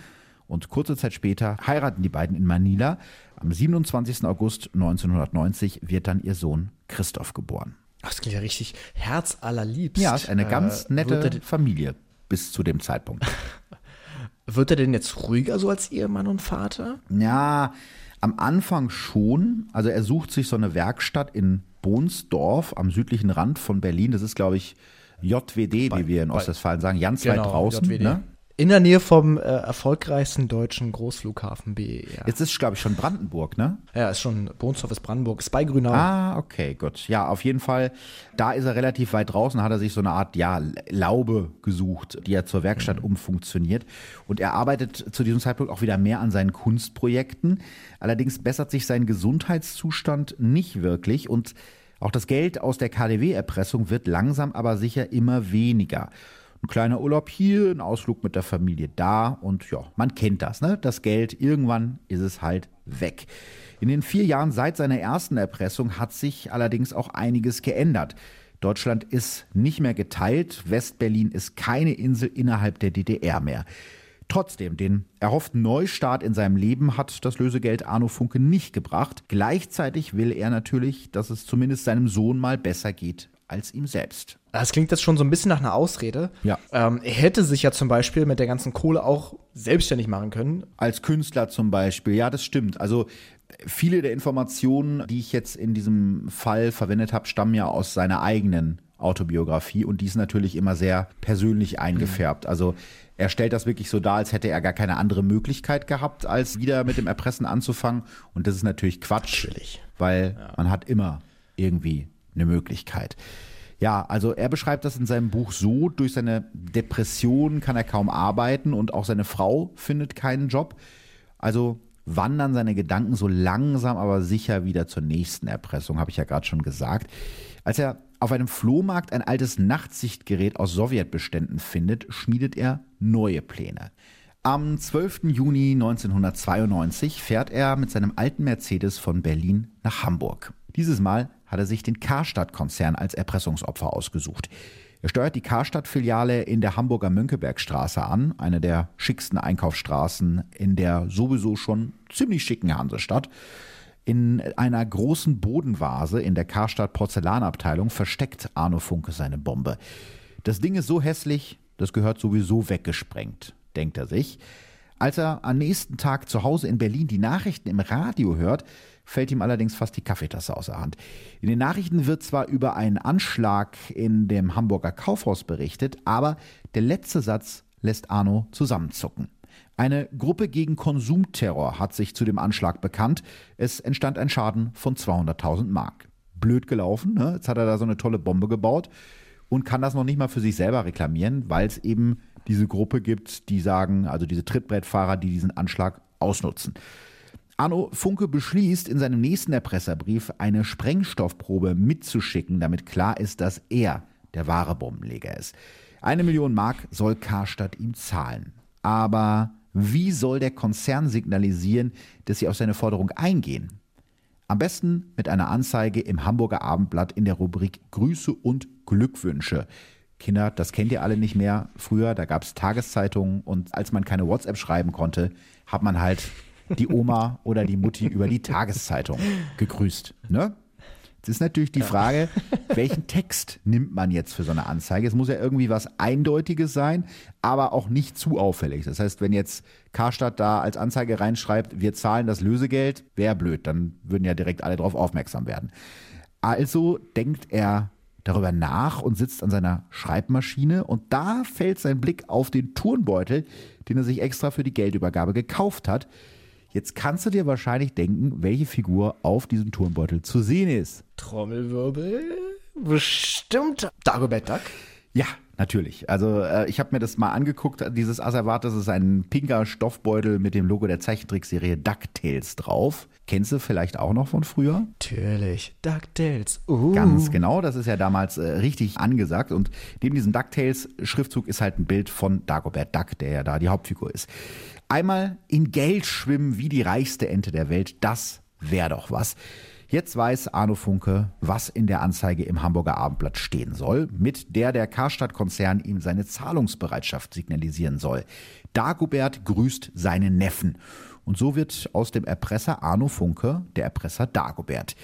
und kurze Zeit später heiraten die beiden in Manila. Am 27. August 1990 wird dann ihr Sohn Christoph geboren. Das klingt ja richtig herzallerliebst. Ja, ist eine ganz äh, nette Familie bis zu dem Zeitpunkt. Wird er denn jetzt ruhiger so als Ehemann und Vater? Ja, am Anfang schon. Also er sucht sich so eine Werkstatt in Bohnsdorf am südlichen Rand von Berlin. Das ist, glaube ich, JWD, bei, wie wir in Ostwestfalen sagen, ganz genau, weit draußen. Ne? In der Nähe vom äh, erfolgreichsten deutschen Großflughafen BER. Jetzt ist, glaube ich, schon Brandenburg, ne? Ja, ist schon, Bohnsdorf ist Brandenburg, ist bei Grünau. Ah, okay, gut. Ja, auf jeden Fall, da ist er relativ weit draußen, hat er sich so eine Art, ja, Laube gesucht, die er zur Werkstatt mhm. umfunktioniert. Und er arbeitet zu diesem Zeitpunkt auch wieder mehr an seinen Kunstprojekten. Allerdings bessert sich sein Gesundheitszustand nicht wirklich und auch das Geld aus der KDW-Erpressung wird langsam aber sicher immer weniger. Ein kleiner Urlaub hier, ein Ausflug mit der Familie da und ja, man kennt das, ne? Das Geld, irgendwann ist es halt weg. In den vier Jahren seit seiner ersten Erpressung hat sich allerdings auch einiges geändert. Deutschland ist nicht mehr geteilt, Westberlin ist keine Insel innerhalb der DDR mehr. Trotzdem, den erhofften Neustart in seinem Leben hat das Lösegeld Arno Funke nicht gebracht. Gleichzeitig will er natürlich, dass es zumindest seinem Sohn mal besser geht als ihm selbst. Das klingt jetzt schon so ein bisschen nach einer Ausrede. Ja. Ähm, er hätte sich ja zum Beispiel mit der ganzen Kohle auch selbstständig machen können. Als Künstler zum Beispiel, ja, das stimmt. Also viele der Informationen, die ich jetzt in diesem Fall verwendet habe, stammen ja aus seiner eigenen Autobiografie und die ist natürlich immer sehr persönlich eingefärbt. Mhm. Also er stellt das wirklich so dar, als hätte er gar keine andere Möglichkeit gehabt, als wieder mit dem Erpressen anzufangen. Und das ist natürlich Quatsch, natürlich. weil ja. man hat immer irgendwie eine Möglichkeit. Ja, also er beschreibt das in seinem Buch so, durch seine Depression kann er kaum arbeiten und auch seine Frau findet keinen Job. Also wandern seine Gedanken so langsam aber sicher wieder zur nächsten Erpressung, habe ich ja gerade schon gesagt. Als er auf einem Flohmarkt ein altes Nachtsichtgerät aus Sowjetbeständen findet, schmiedet er neue Pläne. Am 12. Juni 1992 fährt er mit seinem alten Mercedes von Berlin nach Hamburg. Dieses Mal hat er sich den Karstadt-Konzern als Erpressungsopfer ausgesucht. Er steuert die Karstadt-Filiale in der Hamburger Mönckebergstraße an, eine der schicksten Einkaufsstraßen in der sowieso schon ziemlich schicken Hansestadt. In einer großen Bodenvase in der Karstadt Porzellanabteilung versteckt Arno Funke seine Bombe. Das Ding ist so hässlich, das gehört sowieso weggesprengt, denkt er sich. Als er am nächsten Tag zu Hause in Berlin die Nachrichten im Radio hört, fällt ihm allerdings fast die Kaffeetasse aus der Hand. In den Nachrichten wird zwar über einen Anschlag in dem Hamburger Kaufhaus berichtet, aber der letzte Satz lässt Arno zusammenzucken. Eine Gruppe gegen Konsumterror hat sich zu dem Anschlag bekannt. Es entstand ein Schaden von 200.000 Mark. Blöd gelaufen, ne? jetzt hat er da so eine tolle Bombe gebaut und kann das noch nicht mal für sich selber reklamieren, weil es eben diese Gruppe gibt, die sagen, also diese Trittbrettfahrer, die diesen Anschlag ausnutzen. Arno Funke beschließt, in seinem nächsten Erpresserbrief eine Sprengstoffprobe mitzuschicken, damit klar ist, dass er der wahre Bombenleger ist. Eine Million Mark soll Karstadt ihm zahlen. Aber wie soll der Konzern signalisieren, dass sie auf seine Forderung eingehen? Am besten mit einer Anzeige im Hamburger Abendblatt in der Rubrik Grüße und Glückwünsche. Kinder, das kennt ihr alle nicht mehr. Früher, da gab es Tageszeitungen und als man keine WhatsApp schreiben konnte, hat man halt die Oma oder die Mutti über die Tageszeitung gegrüßt. Ne? Jetzt ist natürlich die Frage, welchen Text nimmt man jetzt für so eine Anzeige? Es muss ja irgendwie was Eindeutiges sein, aber auch nicht zu auffällig. Das heißt, wenn jetzt Karstadt da als Anzeige reinschreibt, wir zahlen das Lösegeld, wäre blöd, dann würden ja direkt alle darauf aufmerksam werden. Also denkt er darüber nach und sitzt an seiner Schreibmaschine und da fällt sein Blick auf den Turnbeutel, den er sich extra für die Geldübergabe gekauft hat. Jetzt kannst du dir wahrscheinlich denken, welche Figur auf diesem Turnbeutel zu sehen ist. Trommelwirbel. Bestimmt Dagobert Duck. Ja, natürlich. Also äh, ich habe mir das mal angeguckt, dieses Asservat, das ist ein pinker Stoffbeutel mit dem Logo der Zeichentrickserie DuckTales drauf. Kennst du vielleicht auch noch von früher? Natürlich, DuckTales. Uh. Ganz genau, das ist ja damals äh, richtig angesagt. Und neben diesem DuckTales-Schriftzug ist halt ein Bild von Dagobert Duck, der ja da die Hauptfigur ist. Einmal in Geld schwimmen wie die reichste Ente der Welt, das wäre doch was. Jetzt weiß Arno Funke, was in der Anzeige im Hamburger Abendblatt stehen soll, mit der der Karstadt-Konzern ihm seine Zahlungsbereitschaft signalisieren soll. Dagobert grüßt seinen Neffen. Und so wird aus dem Erpresser Arno Funke der Erpresser Dagobert.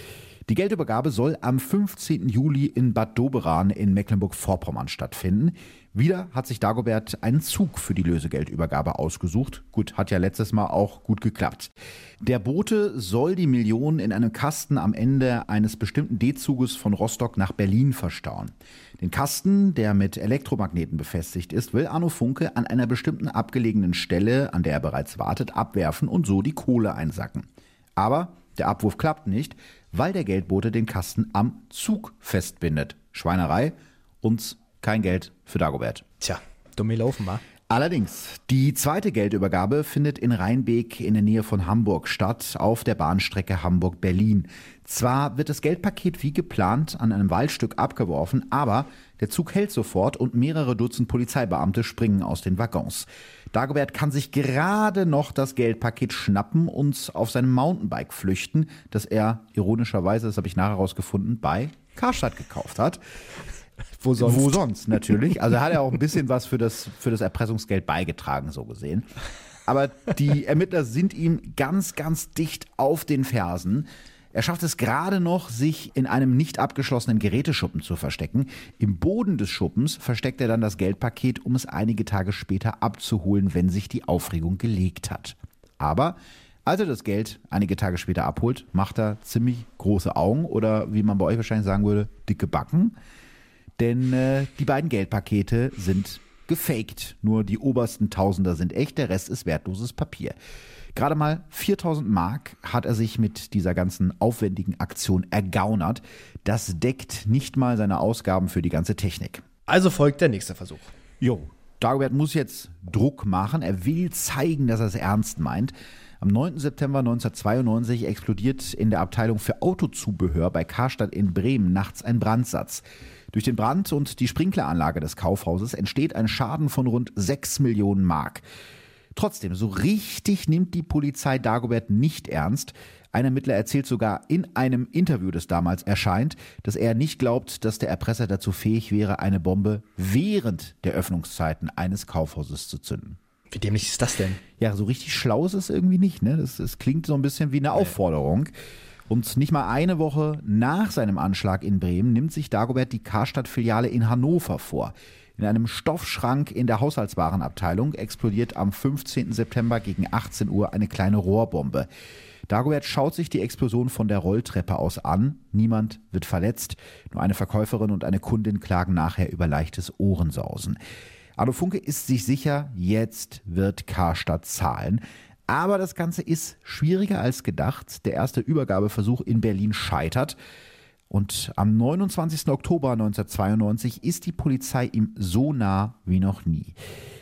Die Geldübergabe soll am 15. Juli in Bad Doberan in Mecklenburg-Vorpommern stattfinden. Wieder hat sich Dagobert einen Zug für die Lösegeldübergabe ausgesucht. Gut, hat ja letztes Mal auch gut geklappt. Der Bote soll die Millionen in einem Kasten am Ende eines bestimmten D-Zuges von Rostock nach Berlin verstauen. Den Kasten, der mit Elektromagneten befestigt ist, will Arno Funke an einer bestimmten abgelegenen Stelle, an der er bereits wartet, abwerfen und so die Kohle einsacken. Aber der Abwurf klappt nicht, weil der Geldbote den Kasten am Zug festbindet. Schweinerei, uns kein Geld für Dagobert. Tja, dumme laufen war. Allerdings, die zweite Geldübergabe findet in Rheinbeek in der Nähe von Hamburg statt, auf der Bahnstrecke Hamburg-Berlin. Zwar wird das Geldpaket wie geplant an einem Waldstück abgeworfen, aber der Zug hält sofort und mehrere Dutzend Polizeibeamte springen aus den Waggons. Dagobert kann sich gerade noch das Geldpaket schnappen und auf seinem Mountainbike flüchten, das er ironischerweise, das habe ich nachher herausgefunden, bei Karstadt gekauft hat. Wo sonst? Wo sonst, natürlich. Also hat er auch ein bisschen was für das, für das Erpressungsgeld beigetragen, so gesehen. Aber die Ermittler sind ihm ganz, ganz dicht auf den Fersen. Er schafft es gerade noch, sich in einem nicht abgeschlossenen Geräteschuppen zu verstecken. Im Boden des Schuppens versteckt er dann das Geldpaket, um es einige Tage später abzuholen, wenn sich die Aufregung gelegt hat. Aber als er das Geld einige Tage später abholt, macht er ziemlich große Augen oder wie man bei euch wahrscheinlich sagen würde, dicke Backen. Denn äh, die beiden Geldpakete sind gefaked. Nur die obersten Tausender sind echt, der Rest ist wertloses Papier. Gerade mal 4000 Mark hat er sich mit dieser ganzen aufwendigen Aktion ergaunert. Das deckt nicht mal seine Ausgaben für die ganze Technik. Also folgt der nächste Versuch. Jo, Dagobert muss jetzt Druck machen. Er will zeigen, dass er es ernst meint. Am 9. September 1992 explodiert in der Abteilung für Autozubehör bei Karstadt in Bremen nachts ein Brandsatz. Durch den Brand und die Sprinkleranlage des Kaufhauses entsteht ein Schaden von rund 6 Millionen Mark. Trotzdem, so richtig nimmt die Polizei Dagobert nicht ernst. Ein Ermittler erzählt sogar in einem Interview, das damals erscheint, dass er nicht glaubt, dass der Erpresser dazu fähig wäre, eine Bombe während der Öffnungszeiten eines Kaufhauses zu zünden. Wie dämlich ist das denn? Ja, so richtig schlau ist es irgendwie nicht. Ne? Das, das klingt so ein bisschen wie eine Aufforderung. Und nicht mal eine Woche nach seinem Anschlag in Bremen nimmt sich Dagobert die Karstadt-Filiale in Hannover vor. In einem Stoffschrank in der Haushaltswarenabteilung explodiert am 15. September gegen 18 Uhr eine kleine Rohrbombe. Dagobert schaut sich die Explosion von der Rolltreppe aus an. Niemand wird verletzt. Nur eine Verkäuferin und eine Kundin klagen nachher über leichtes Ohrensausen. Arno Funke ist sich sicher, jetzt wird Karstadt zahlen. Aber das Ganze ist schwieriger als gedacht. Der erste Übergabeversuch in Berlin scheitert. Und am 29. Oktober 1992 ist die Polizei ihm so nah wie noch nie.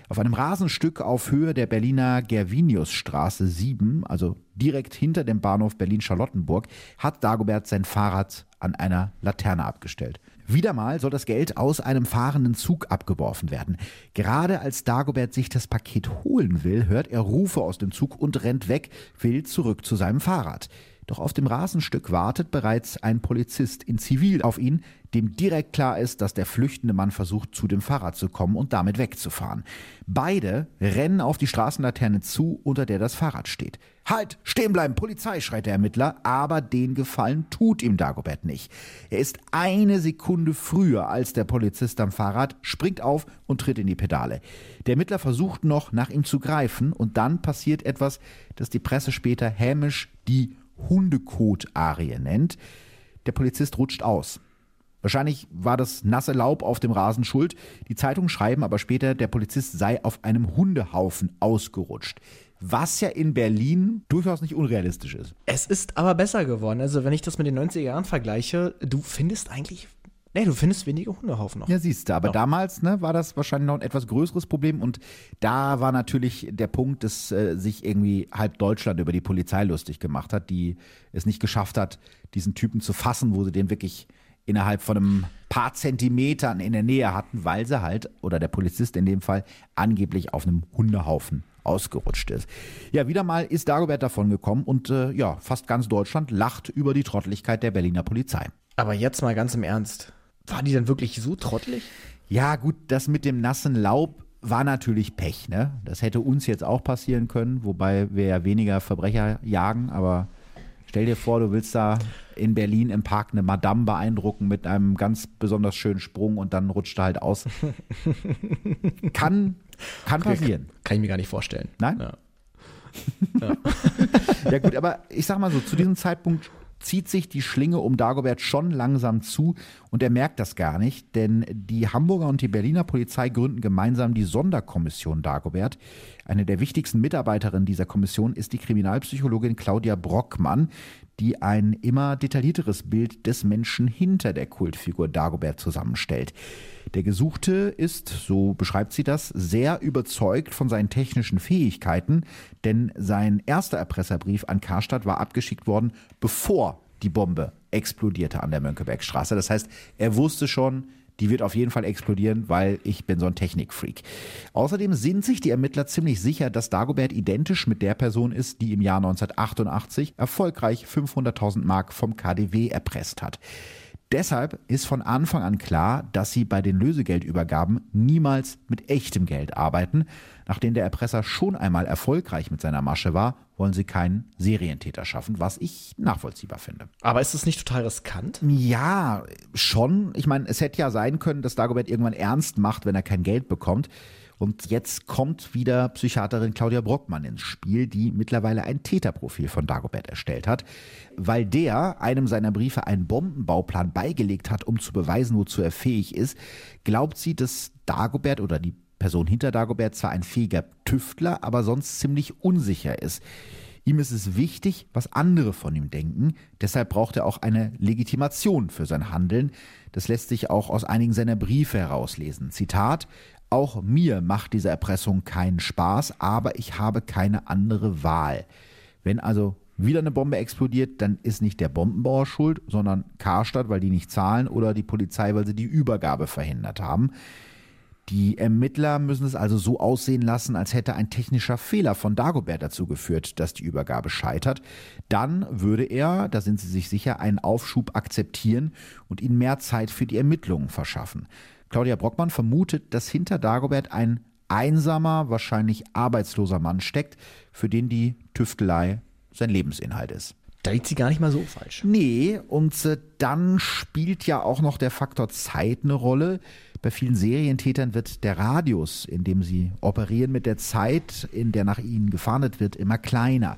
Auf einem Rasenstück auf Höhe der Berliner Gerviniusstraße 7, also direkt hinter dem Bahnhof Berlin-Charlottenburg, hat Dagobert sein Fahrrad an einer Laterne abgestellt. Wieder mal soll das Geld aus einem fahrenden Zug abgeworfen werden. Gerade als Dagobert sich das Paket holen will, hört er Rufe aus dem Zug und rennt weg, will zurück zu seinem Fahrrad. Doch auf dem Rasenstück wartet bereits ein Polizist in Zivil auf ihn, dem direkt klar ist, dass der flüchtende Mann versucht, zu dem Fahrrad zu kommen und damit wegzufahren. Beide rennen auf die Straßenlaterne zu, unter der das Fahrrad steht. Halt, stehen bleiben, Polizei, schreit der Ermittler, aber den Gefallen tut ihm Dagobert nicht. Er ist eine Sekunde früher als der Polizist am Fahrrad, springt auf und tritt in die Pedale. Der Ermittler versucht noch, nach ihm zu greifen und dann passiert etwas, das die Presse später hämisch die Hundekot-Arie nennt. Der Polizist rutscht aus. Wahrscheinlich war das nasse Laub auf dem Rasen schuld. Die Zeitungen schreiben aber später, der Polizist sei auf einem Hundehaufen ausgerutscht. Was ja in Berlin durchaus nicht unrealistisch ist. Es ist aber besser geworden. Also, wenn ich das mit den 90er Jahren vergleiche, du findest eigentlich Nee, du findest wenige Hundehaufen noch. Ja, siehst du. Aber ja. damals ne, war das wahrscheinlich noch ein etwas größeres Problem. Und da war natürlich der Punkt, dass äh, sich irgendwie halb Deutschland über die Polizei lustig gemacht hat, die es nicht geschafft hat, diesen Typen zu fassen, wo sie den wirklich innerhalb von einem paar Zentimetern in der Nähe hatten, weil sie halt, oder der Polizist in dem Fall, angeblich auf einem Hundehaufen ausgerutscht ist. Ja, wieder mal ist Dagobert davon gekommen und äh, ja, fast ganz Deutschland lacht über die Trottlichkeit der Berliner Polizei. Aber jetzt mal ganz im Ernst. War die denn wirklich so trottelig? Ja, gut, das mit dem nassen Laub war natürlich Pech, ne? Das hätte uns jetzt auch passieren können, wobei wir ja weniger Verbrecher jagen, aber Stell dir vor, du willst da in Berlin im Park eine Madame beeindrucken mit einem ganz besonders schönen Sprung und dann rutscht er halt aus. kann, kann passieren. Kann ich mir gar nicht vorstellen. Nein? Ja. Ja. ja gut, aber ich sag mal so, zu diesem Zeitpunkt zieht sich die Schlinge um Dagobert schon langsam zu und er merkt das gar nicht, denn die Hamburger und die Berliner Polizei gründen gemeinsam die Sonderkommission Dagobert. Eine der wichtigsten Mitarbeiterinnen dieser Kommission ist die Kriminalpsychologin Claudia Brockmann, die ein immer detaillierteres Bild des Menschen hinter der Kultfigur Dagobert zusammenstellt. Der Gesuchte ist, so beschreibt sie das, sehr überzeugt von seinen technischen Fähigkeiten, denn sein erster Erpresserbrief an Karstadt war abgeschickt worden, bevor die Bombe explodierte an der Mönckebergstraße. Das heißt, er wusste schon, die wird auf jeden Fall explodieren, weil ich bin so ein Technikfreak. Außerdem sind sich die Ermittler ziemlich sicher, dass Dagobert identisch mit der Person ist, die im Jahr 1988 erfolgreich 500.000 Mark vom KDW erpresst hat. Deshalb ist von Anfang an klar, dass sie bei den Lösegeldübergaben niemals mit echtem Geld arbeiten. Nachdem der Erpresser schon einmal erfolgreich mit seiner Masche war, wollen sie keinen Serientäter schaffen, was ich nachvollziehbar finde. Aber ist es nicht total riskant? Ja, schon. Ich meine, es hätte ja sein können, dass Dagobert irgendwann ernst macht, wenn er kein Geld bekommt. Und jetzt kommt wieder Psychiaterin Claudia Brockmann ins Spiel, die mittlerweile ein Täterprofil von Dagobert erstellt hat. Weil der einem seiner Briefe einen Bombenbauplan beigelegt hat, um zu beweisen, wozu er fähig ist, glaubt sie, dass Dagobert oder die Person hinter Dagobert zwar ein fähiger Tüftler, aber sonst ziemlich unsicher ist. Ihm ist es wichtig, was andere von ihm denken. Deshalb braucht er auch eine Legitimation für sein Handeln. Das lässt sich auch aus einigen seiner Briefe herauslesen. Zitat auch mir macht diese Erpressung keinen Spaß, aber ich habe keine andere Wahl. Wenn also wieder eine Bombe explodiert, dann ist nicht der Bombenbauer schuld, sondern Karstadt, weil die nicht zahlen, oder die Polizei, weil sie die Übergabe verhindert haben. Die Ermittler müssen es also so aussehen lassen, als hätte ein technischer Fehler von Dagobert dazu geführt, dass die Übergabe scheitert. Dann würde er, da sind sie sich sicher, einen Aufschub akzeptieren und ihnen mehr Zeit für die Ermittlungen verschaffen. Claudia Brockmann vermutet, dass hinter Dagobert ein einsamer, wahrscheinlich arbeitsloser Mann steckt, für den die Tüftelei sein Lebensinhalt ist. Da liegt sie gar nicht mal so falsch. Nee, und äh, dann spielt ja auch noch der Faktor Zeit eine Rolle. Bei vielen Serientätern wird der Radius, in dem sie operieren, mit der Zeit, in der nach ihnen gefahndet wird, immer kleiner.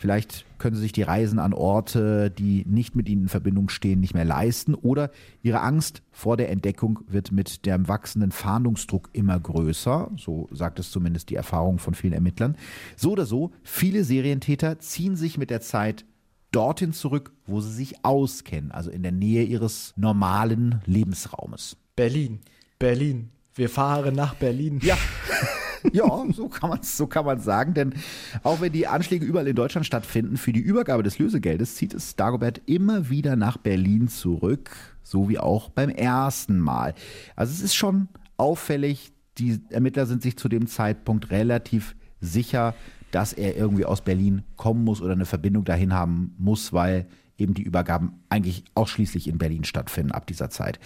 Vielleicht können sie sich die Reisen an Orte, die nicht mit ihnen in Verbindung stehen, nicht mehr leisten oder ihre Angst vor der Entdeckung wird mit dem wachsenden Fahndungsdruck immer größer, so sagt es zumindest die Erfahrung von vielen Ermittlern. So oder so, viele Serientäter ziehen sich mit der Zeit dorthin zurück, wo sie sich auskennen, also in der Nähe ihres normalen Lebensraumes. Berlin, Berlin, wir fahren nach Berlin. Ja. ja, so kann man so kann man sagen, denn auch wenn die Anschläge überall in Deutschland stattfinden, für die Übergabe des Lösegeldes zieht es Dagobert immer wieder nach Berlin zurück, so wie auch beim ersten Mal. Also es ist schon auffällig, die Ermittler sind sich zu dem Zeitpunkt relativ sicher, dass er irgendwie aus Berlin kommen muss oder eine Verbindung dahin haben muss, weil eben die Übergaben eigentlich ausschließlich in Berlin stattfinden ab dieser Zeit.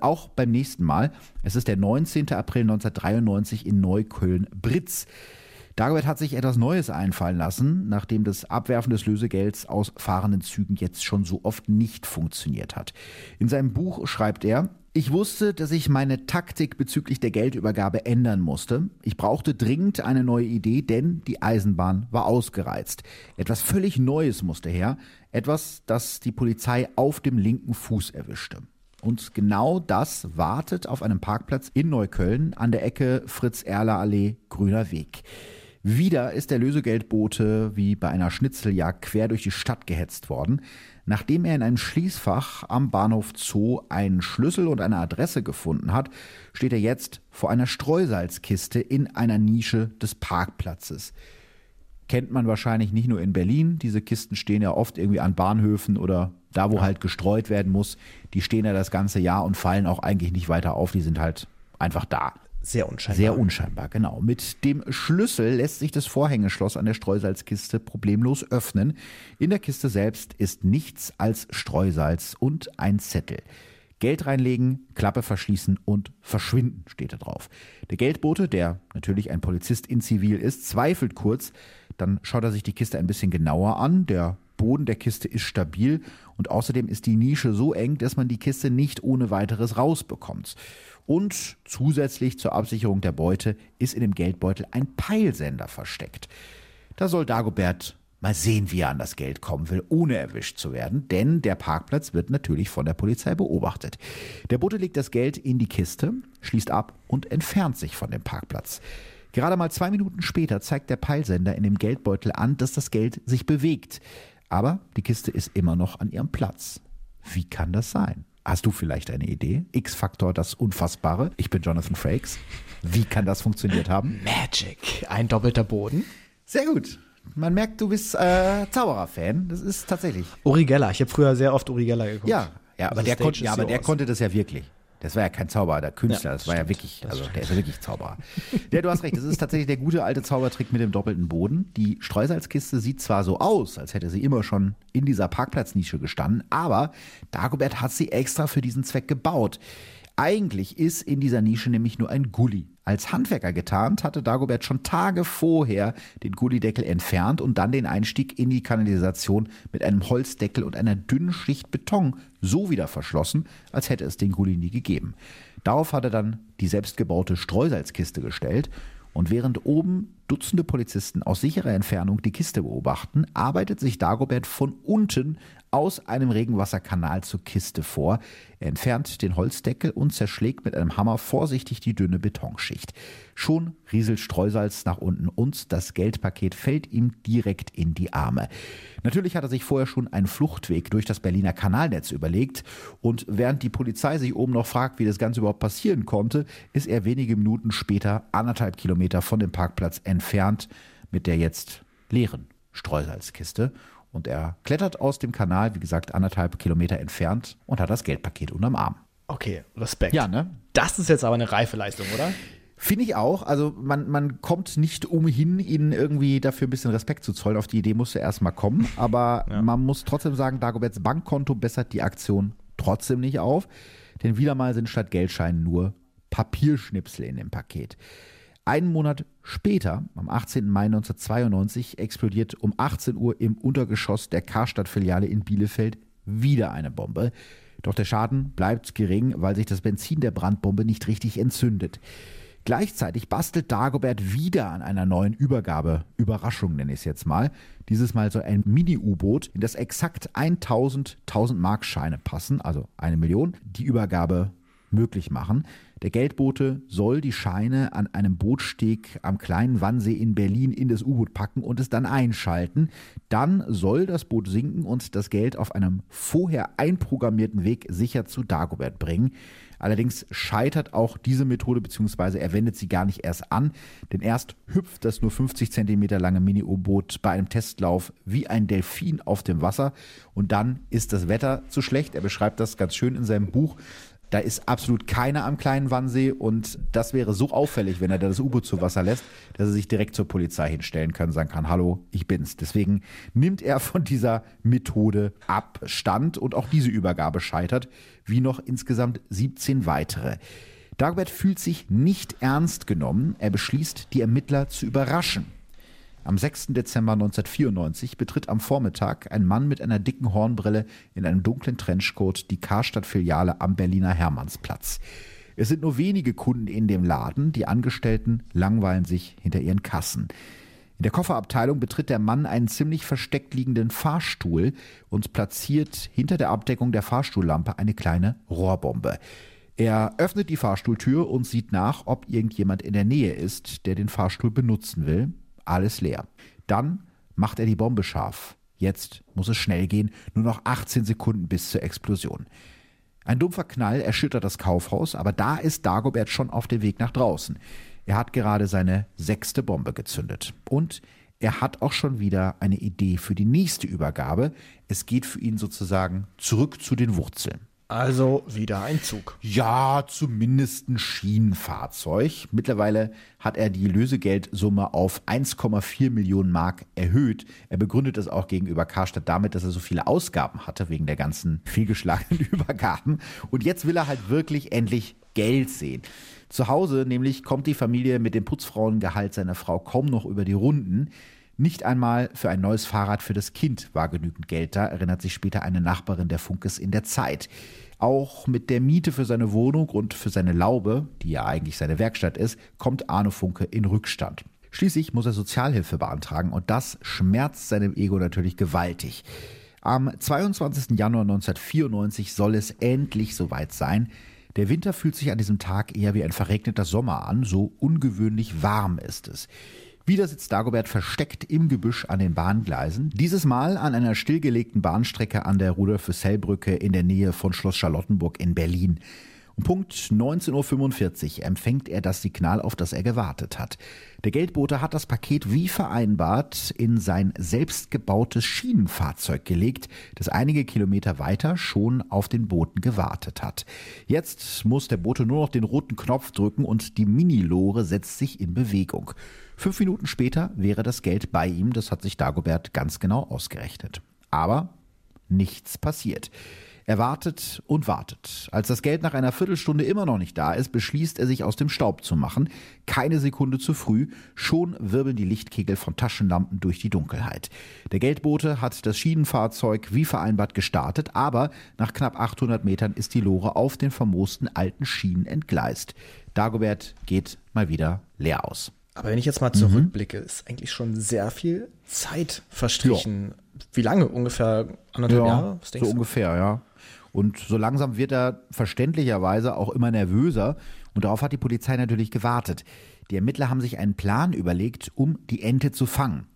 Auch beim nächsten Mal, es ist der 19. April 1993 in Neukölln-Britz. Dagobert hat sich etwas Neues einfallen lassen, nachdem das Abwerfen des Lösegelds aus fahrenden Zügen jetzt schon so oft nicht funktioniert hat. In seinem Buch schreibt er, ich wusste, dass ich meine Taktik bezüglich der Geldübergabe ändern musste. Ich brauchte dringend eine neue Idee, denn die Eisenbahn war ausgereizt. Etwas völlig Neues musste her, etwas, das die Polizei auf dem linken Fuß erwischte. Und genau das wartet auf einem Parkplatz in Neukölln an der Ecke Fritz-Erler-Allee, Grüner Weg. Wieder ist der Lösegeldbote wie bei einer Schnitzeljagd quer durch die Stadt gehetzt worden. Nachdem er in einem Schließfach am Bahnhof Zoo einen Schlüssel und eine Adresse gefunden hat, steht er jetzt vor einer Streusalzkiste in einer Nische des Parkplatzes. Kennt man wahrscheinlich nicht nur in Berlin. Diese Kisten stehen ja oft irgendwie an Bahnhöfen oder da, wo ja. halt gestreut werden muss. Die stehen ja das ganze Jahr und fallen auch eigentlich nicht weiter auf. Die sind halt einfach da. Sehr unscheinbar. Sehr unscheinbar, genau. Mit dem Schlüssel lässt sich das Vorhängeschloss an der Streusalzkiste problemlos öffnen. In der Kiste selbst ist nichts als Streusalz und ein Zettel. Geld reinlegen, Klappe verschließen und verschwinden steht da drauf. Der Geldbote, der natürlich ein Polizist in Zivil ist, zweifelt kurz, dann schaut er sich die Kiste ein bisschen genauer an. Der Boden der Kiste ist stabil und außerdem ist die Nische so eng, dass man die Kiste nicht ohne weiteres rausbekommt. Und zusätzlich zur Absicherung der Beute ist in dem Geldbeutel ein Peilsender versteckt. Da soll Dagobert mal sehen, wie er an das Geld kommen will, ohne erwischt zu werden, denn der Parkplatz wird natürlich von der Polizei beobachtet. Der Bote legt das Geld in die Kiste, schließt ab und entfernt sich von dem Parkplatz. Gerade mal zwei Minuten später zeigt der Peilsender in dem Geldbeutel an, dass das Geld sich bewegt. Aber die Kiste ist immer noch an ihrem Platz. Wie kann das sein? Hast du vielleicht eine Idee? X-Faktor, das Unfassbare. Ich bin Jonathan Frakes. Wie kann das funktioniert haben? Magic. Ein doppelter Boden. Sehr gut. Man merkt, du bist äh, Zauberer-Fan. Das ist tatsächlich. Uri Geller. Ich habe früher sehr oft Uri Geller geguckt. Ja, ja aber, der, kon ja, aber der konnte das ja wirklich. Das war ja kein Zauberer, der Künstler, ja, das, das, war stimmt, ja wirklich, also der ist ja wirklich Zauberer. ja, du hast recht, das ist tatsächlich der gute alte Zaubertrick mit dem doppelten Boden. Die Streusalzkiste sieht zwar so aus, als hätte sie immer schon in dieser Parkplatznische gestanden, aber Dagobert hat sie extra für diesen Zweck gebaut. Eigentlich ist in dieser Nische nämlich nur ein Gully. Als Handwerker getarnt hatte Dagobert schon Tage vorher den Gullideckel entfernt und dann den Einstieg in die Kanalisation mit einem Holzdeckel und einer dünnen Schicht Beton so wieder verschlossen, als hätte es den Gully nie gegeben. Darauf hat er dann die selbstgebaute Streusalzkiste gestellt und während oben Dutzende Polizisten aus sicherer Entfernung die Kiste beobachten, arbeitet sich Dagobert von unten aus einem Regenwasserkanal zur Kiste vor. Er entfernt den Holzdeckel und zerschlägt mit einem Hammer vorsichtig die dünne Betonschicht. Schon rieselt Streusalz nach unten und das Geldpaket fällt ihm direkt in die Arme. Natürlich hat er sich vorher schon einen Fluchtweg durch das Berliner Kanalnetz überlegt und während die Polizei sich oben noch fragt, wie das Ganze überhaupt passieren konnte, ist er wenige Minuten später anderthalb Kilometer von dem Parkplatz entfernt mit der jetzt leeren Streusalzkiste und er klettert aus dem Kanal, wie gesagt, anderthalb Kilometer entfernt und hat das Geldpaket unterm Arm. Okay, Respekt. Ja, ne? Das ist jetzt aber eine reife Leistung, oder? Finde ich auch. Also man, man kommt nicht umhin, ihnen irgendwie dafür ein bisschen Respekt zu zollen. Auf die Idee musste erst mal kommen. Aber ja. man muss trotzdem sagen, Dagoberts Bankkonto bessert die Aktion trotzdem nicht auf. Denn wieder mal sind statt Geldscheinen nur Papierschnipsel in dem Paket. Einen Monat später, am 18. Mai 1992, explodiert um 18 Uhr im Untergeschoss der Karstadt-Filiale in Bielefeld wieder eine Bombe. Doch der Schaden bleibt gering, weil sich das Benzin der Brandbombe nicht richtig entzündet. Gleichzeitig bastelt Dagobert wieder an einer neuen Übergabe. Überraschung nenne ich es jetzt mal. Dieses Mal soll ein Mini-U-Boot, in das exakt 1000 1000 Mark Scheine passen, also eine Million, die Übergabe möglich machen. Der Geldbote soll die Scheine an einem Bootsteg am kleinen Wannsee in Berlin in das U-Boot packen und es dann einschalten. Dann soll das Boot sinken und das Geld auf einem vorher einprogrammierten Weg sicher zu Dagobert bringen. Allerdings scheitert auch diese Methode, beziehungsweise er wendet sie gar nicht erst an, denn erst hüpft das nur 50 Zentimeter lange Mini-U-Boot bei einem Testlauf wie ein Delfin auf dem Wasser und dann ist das Wetter zu schlecht. Er beschreibt das ganz schön in seinem Buch. Da ist absolut keiner am kleinen Wannsee und das wäre so auffällig, wenn er da das U-Boot zu Wasser lässt, dass er sich direkt zur Polizei hinstellen kann sagen kann, hallo, ich bin's. Deswegen nimmt er von dieser Methode Abstand und auch diese Übergabe scheitert, wie noch insgesamt 17 weitere. Dagobert fühlt sich nicht ernst genommen. Er beschließt, die Ermittler zu überraschen. Am 6. Dezember 1994 betritt am Vormittag ein Mann mit einer dicken Hornbrille in einem dunklen Trenchcoat die Karstadt-Filiale am Berliner Hermannsplatz. Es sind nur wenige Kunden in dem Laden, die Angestellten langweilen sich hinter ihren Kassen. In der Kofferabteilung betritt der Mann einen ziemlich versteckt liegenden Fahrstuhl und platziert hinter der Abdeckung der Fahrstuhllampe eine kleine Rohrbombe. Er öffnet die Fahrstuhltür und sieht nach, ob irgendjemand in der Nähe ist, der den Fahrstuhl benutzen will. Alles leer. Dann macht er die Bombe scharf. Jetzt muss es schnell gehen, nur noch 18 Sekunden bis zur Explosion. Ein dumpfer Knall erschüttert das Kaufhaus, aber da ist Dagobert schon auf dem Weg nach draußen. Er hat gerade seine sechste Bombe gezündet. Und er hat auch schon wieder eine Idee für die nächste Übergabe. Es geht für ihn sozusagen zurück zu den Wurzeln. Also wieder ein Zug. Ja, zumindest ein Schienenfahrzeug. Mittlerweile hat er die Lösegeldsumme auf 1,4 Millionen Mark erhöht. Er begründet es auch gegenüber Karstadt damit, dass er so viele Ausgaben hatte wegen der ganzen fehlgeschlagenen Übergaben. Und jetzt will er halt wirklich endlich Geld sehen. Zu Hause nämlich kommt die Familie mit dem Putzfrauengehalt seiner Frau kaum noch über die Runden. Nicht einmal für ein neues Fahrrad für das Kind war genügend Geld da, erinnert sich später eine Nachbarin der Funkes in der Zeit. Auch mit der Miete für seine Wohnung und für seine Laube, die ja eigentlich seine Werkstatt ist, kommt Arne Funke in Rückstand. Schließlich muss er Sozialhilfe beantragen und das schmerzt seinem Ego natürlich gewaltig. Am 22. Januar 1994 soll es endlich soweit sein. Der Winter fühlt sich an diesem Tag eher wie ein verregneter Sommer an, so ungewöhnlich warm ist es. Wieder sitzt Dagobert versteckt im Gebüsch an den Bahngleisen. Dieses Mal an einer stillgelegten Bahnstrecke an der Rudolf-Fössell-Brücke in der Nähe von Schloss Charlottenburg in Berlin. Um Punkt 19.45 Uhr empfängt er das Signal, auf das er gewartet hat. Der Geldbote hat das Paket wie vereinbart in sein selbstgebautes Schienenfahrzeug gelegt, das einige Kilometer weiter schon auf den Boten gewartet hat. Jetzt muss der Bote nur noch den roten Knopf drücken und die Minilore setzt sich in Bewegung. Fünf Minuten später wäre das Geld bei ihm, das hat sich Dagobert ganz genau ausgerechnet. Aber nichts passiert. Er wartet und wartet. Als das Geld nach einer Viertelstunde immer noch nicht da ist, beschließt er sich aus dem Staub zu machen. Keine Sekunde zu früh, schon wirbeln die Lichtkegel von Taschenlampen durch die Dunkelheit. Der Geldbote hat das Schienenfahrzeug wie vereinbart gestartet, aber nach knapp 800 Metern ist die Lore auf den vermoosten alten Schienen entgleist. Dagobert geht mal wieder leer aus. Aber wenn ich jetzt mal zurückblicke, mhm. ist eigentlich schon sehr viel Zeit verstrichen. Ja. Wie lange? Ungefähr anderthalb ja, Jahre? so du? ungefähr, ja. Und so langsam wird er verständlicherweise auch immer nervöser. Und darauf hat die Polizei natürlich gewartet. Die Ermittler haben sich einen Plan überlegt, um die Ente zu fangen.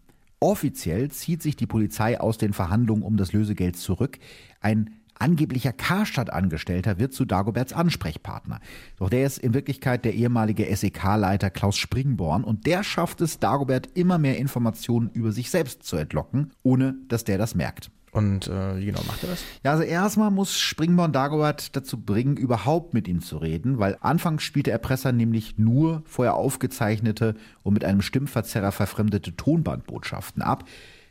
Offiziell zieht sich die Polizei aus den Verhandlungen um das Lösegeld zurück. Ein angeblicher Karstadt-Angestellter wird zu Dagoberts Ansprechpartner. Doch der ist in Wirklichkeit der ehemalige SEK-Leiter Klaus Springborn und der schafft es, Dagobert immer mehr Informationen über sich selbst zu entlocken, ohne dass der das merkt. Und äh, wie genau macht er das? Ja, also erstmal muss Springborn Dagobert dazu bringen, überhaupt mit ihm zu reden, weil anfangs spielte Erpresser nämlich nur vorher aufgezeichnete und mit einem Stimmverzerrer verfremdete Tonbandbotschaften ab.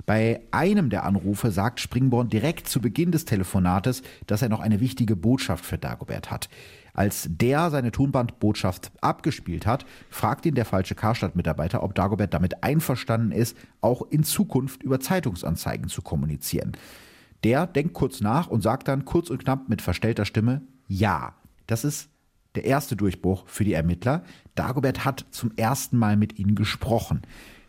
Bei einem der Anrufe sagt Springborn direkt zu Beginn des Telefonates, dass er noch eine wichtige Botschaft für Dagobert hat. Als der seine Tonbandbotschaft abgespielt hat, fragt ihn der falsche Karstadt-Mitarbeiter, ob Dagobert damit einverstanden ist, auch in Zukunft über Zeitungsanzeigen zu kommunizieren. Der denkt kurz nach und sagt dann kurz und knapp mit verstellter Stimme Ja. Das ist der erste Durchbruch für die Ermittler. Dagobert hat zum ersten Mal mit ihnen gesprochen.